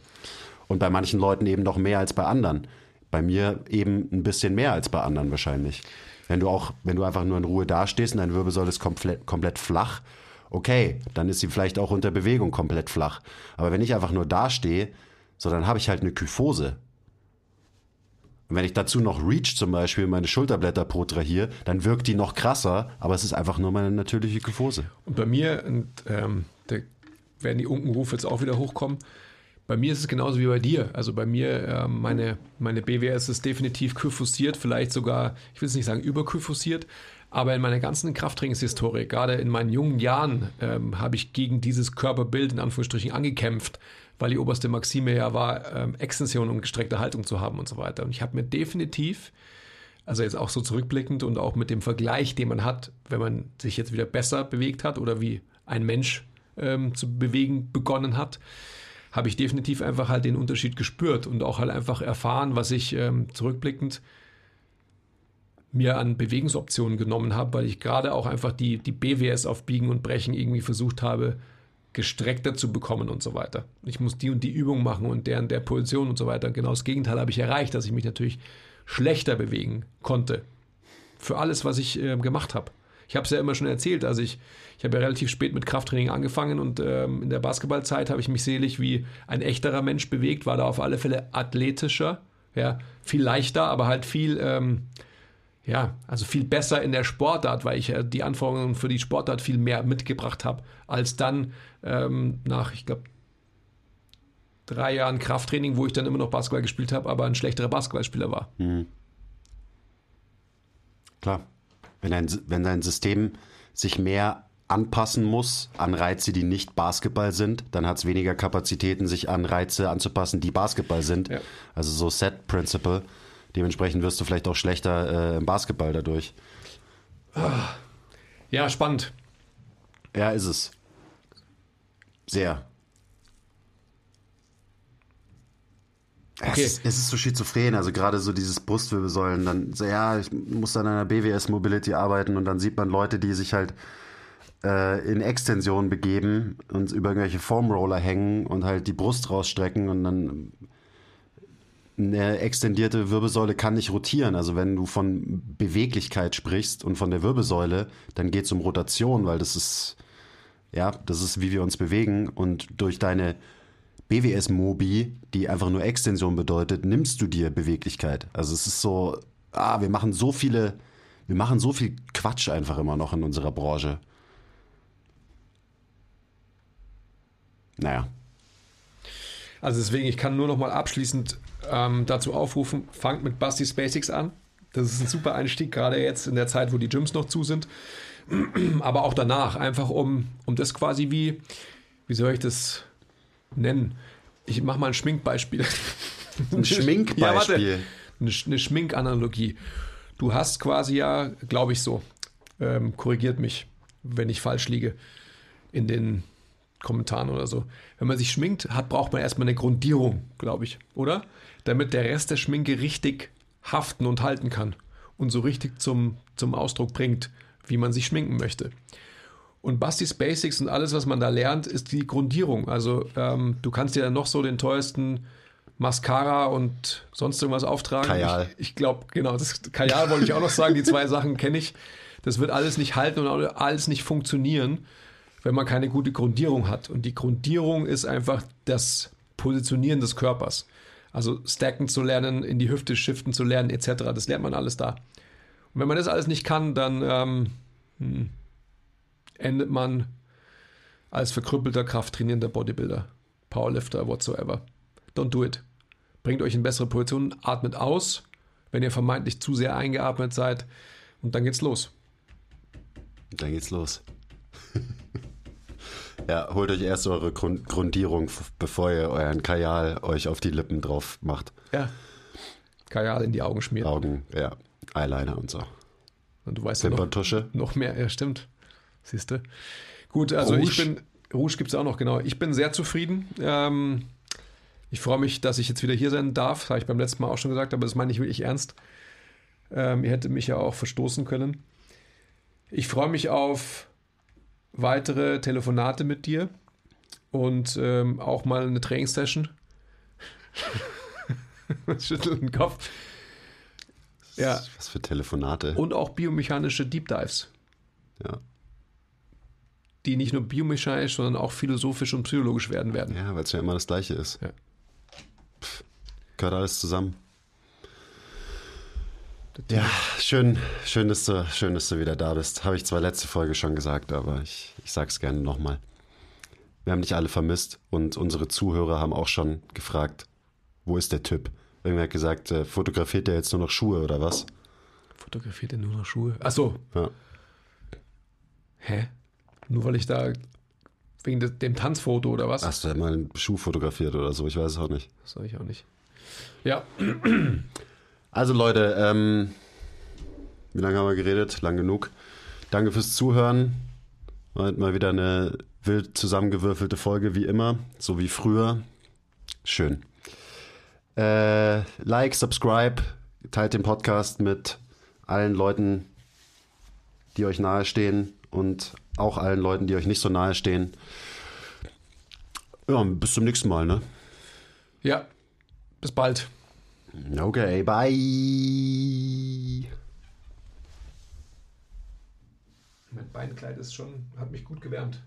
Und bei manchen Leuten eben noch mehr als bei anderen. Bei mir eben ein bisschen mehr als bei anderen wahrscheinlich. Wenn du auch, wenn du einfach nur in Ruhe dastehst und deine Wirbelsäule ist komplett, komplett flach, okay, dann ist sie vielleicht auch unter Bewegung komplett flach. Aber wenn ich einfach nur dastehe, so dann habe ich halt eine Kyphose. Und wenn ich dazu noch Reach zum Beispiel meine Schulterblätter protrahiere, dann wirkt die noch krasser, aber es ist einfach nur meine natürliche Kyphose. Und bei mir, und ähm, da werden die Unkenrufe jetzt auch wieder hochkommen, bei mir ist es genauso wie bei dir. Also bei mir, äh, meine, meine BWS ist definitiv kyphosiert, vielleicht sogar, ich will es nicht sagen überkyphosiert, aber in meiner ganzen Krafttrainingshistorie, gerade in meinen jungen Jahren, ähm, habe ich gegen dieses Körperbild in Anführungsstrichen angekämpft, weil die oberste Maxime ja war, ähm, Extension und gestreckte Haltung zu haben und so weiter. Und ich habe mir definitiv, also jetzt auch so zurückblickend und auch mit dem Vergleich, den man hat, wenn man sich jetzt wieder besser bewegt hat oder wie ein Mensch ähm, zu bewegen begonnen hat, habe ich definitiv einfach halt den Unterschied gespürt und auch halt einfach erfahren, was ich ähm, zurückblickend mir an Bewegungsoptionen genommen habe, weil ich gerade auch einfach die, die BWS auf Biegen und Brechen irgendwie versucht habe, gestreckter zu bekommen und so weiter. Ich muss die und die Übung machen und deren der Position und so weiter. Genau das Gegenteil habe ich erreicht, dass ich mich natürlich schlechter bewegen konnte. Für alles, was ich äh, gemacht habe. Ich habe es ja immer schon erzählt, also ich, ich habe ja relativ spät mit Krafttraining angefangen und ähm, in der Basketballzeit habe ich mich selig wie ein echterer Mensch bewegt, war da auf alle Fälle athletischer, ja, viel leichter, aber halt viel, ähm, ja, also viel besser in der Sportart, weil ich ja die Anforderungen für die Sportart viel mehr mitgebracht habe, als dann ähm, nach, ich glaube, drei Jahren Krafttraining, wo ich dann immer noch Basketball gespielt habe, aber ein schlechterer Basketballspieler war. Mhm. Klar. Wenn dein, wenn dein System sich mehr anpassen muss an Reize, die nicht Basketball sind, dann hat es weniger Kapazitäten, sich an Reize anzupassen, die Basketball sind. Ja. Also so Set Principle. Dementsprechend wirst du vielleicht auch schlechter äh, im Basketball dadurch. Ja, spannend. Ja, ist es. Sehr. Okay. Es, ist, es ist so schizophren, also gerade so dieses Brustwirbelsäulen, dann, so, ja, ich muss an einer BWS Mobility arbeiten und dann sieht man Leute, die sich halt äh, in Extension begeben und über irgendwelche Formroller hängen und halt die Brust rausstrecken und dann eine extendierte Wirbelsäule kann nicht rotieren. Also wenn du von Beweglichkeit sprichst und von der Wirbelsäule, dann geht es um Rotation, weil das ist, ja, das ist, wie wir uns bewegen und durch deine BWS-Mobi, die einfach nur Extension bedeutet, nimmst du dir Beweglichkeit. Also es ist so, ah, wir machen so viele, wir machen so viel Quatsch einfach immer noch in unserer Branche. Naja. Also deswegen, ich kann nur noch mal abschließend ähm, dazu aufrufen, fangt mit Busty's Basics an. Das ist ein super Einstieg, gerade jetzt in der Zeit, wo die Gyms noch zu sind. Aber auch danach, einfach um, um das quasi wie, wie soll ich das nennen? Ich mache mal ein Schminkbeispiel. Ein Schminkbeispiel. Ja, warte. Eine Schminkanalogie. Du hast quasi ja, glaube ich so, ähm, korrigiert mich, wenn ich falsch liege, in den Kommentaren oder so. Wenn man sich schminkt, hat, braucht man erstmal eine Grundierung, glaube ich, oder? Damit der Rest der Schminke richtig haften und halten kann und so richtig zum, zum Ausdruck bringt, wie man sich schminken möchte. Und Bastis Basics und alles, was man da lernt, ist die Grundierung. Also ähm, du kannst dir dann noch so den teuersten Mascara und sonst irgendwas auftragen. Kajal. Ich, ich glaube, genau, das Kajal wollte ich auch noch sagen. Die zwei Sachen kenne ich. Das wird alles nicht halten und alles nicht funktionieren, wenn man keine gute Grundierung hat. Und die Grundierung ist einfach das Positionieren des Körpers. Also stacken zu lernen, in die Hüfte shiften zu lernen, etc. Das lernt man alles da. Und wenn man das alles nicht kann, dann ähm, hm, endet man als verkrüppelter, krafttrainierender Bodybuilder, Powerlifter, whatsoever. Don't do it. Bringt euch in bessere Positionen, atmet aus, wenn ihr vermeintlich zu sehr eingeatmet seid und dann geht's los. Dann geht's los. ja, holt euch erst eure Grund Grundierung, bevor ihr euren Kajal euch auf die Lippen drauf macht. Ja. Kajal in die Augen schmiert. Augen, ja, Eyeliner und so. Und du weißt ja noch, noch mehr, ja, stimmt. Siehst du. Gut, also ich Rouge. bin, Rouge gibt es auch noch, genau. Ich bin sehr zufrieden. Ähm, ich freue mich, dass ich jetzt wieder hier sein darf. Habe ich beim letzten Mal auch schon gesagt, aber das meine ich wirklich ernst. Ähm, ihr hättet mich ja auch verstoßen können. Ich freue mich auf weitere Telefonate mit dir und ähm, auch mal eine Trainingssession. Schüttelt den Kopf. Ja, Was für Telefonate. und auch biomechanische Deep Dives, Ja. die nicht nur biomechanisch, sondern auch philosophisch und psychologisch werden werden. Ja, weil es ja immer das Gleiche ist. Ja. Pff, gehört alles zusammen. Ja, schön, schön, dass du, schön, dass du wieder da bist. Habe ich zwar letzte Folge schon gesagt, aber ich, ich sage es gerne nochmal. Wir haben dich alle vermisst und unsere Zuhörer haben auch schon gefragt, wo ist der Typ? Irgendwer hat gesagt, äh, fotografiert der jetzt nur noch Schuhe oder was? Fotografiert er nur noch Schuhe? Achso, Ja. hä? Nur weil ich da wegen de, dem Tanzfoto oder was? Hast du ja mal einen Schuh fotografiert oder so? Ich weiß es auch nicht. Das sage ich auch nicht. Ja, Also Leute, ähm, wie lange haben wir geredet? Lang genug. Danke fürs Zuhören. Halt mal wieder eine wild zusammengewürfelte Folge, wie immer, so wie früher. Schön. Äh, like, subscribe, teilt den Podcast mit allen Leuten, die euch nahestehen und auch allen Leuten, die euch nicht so nahe stehen. Ja, bis zum nächsten Mal, ne? ja. Bis bald. Okay, bye. Mein Beinkleid ist schon, hat mich gut gewärmt.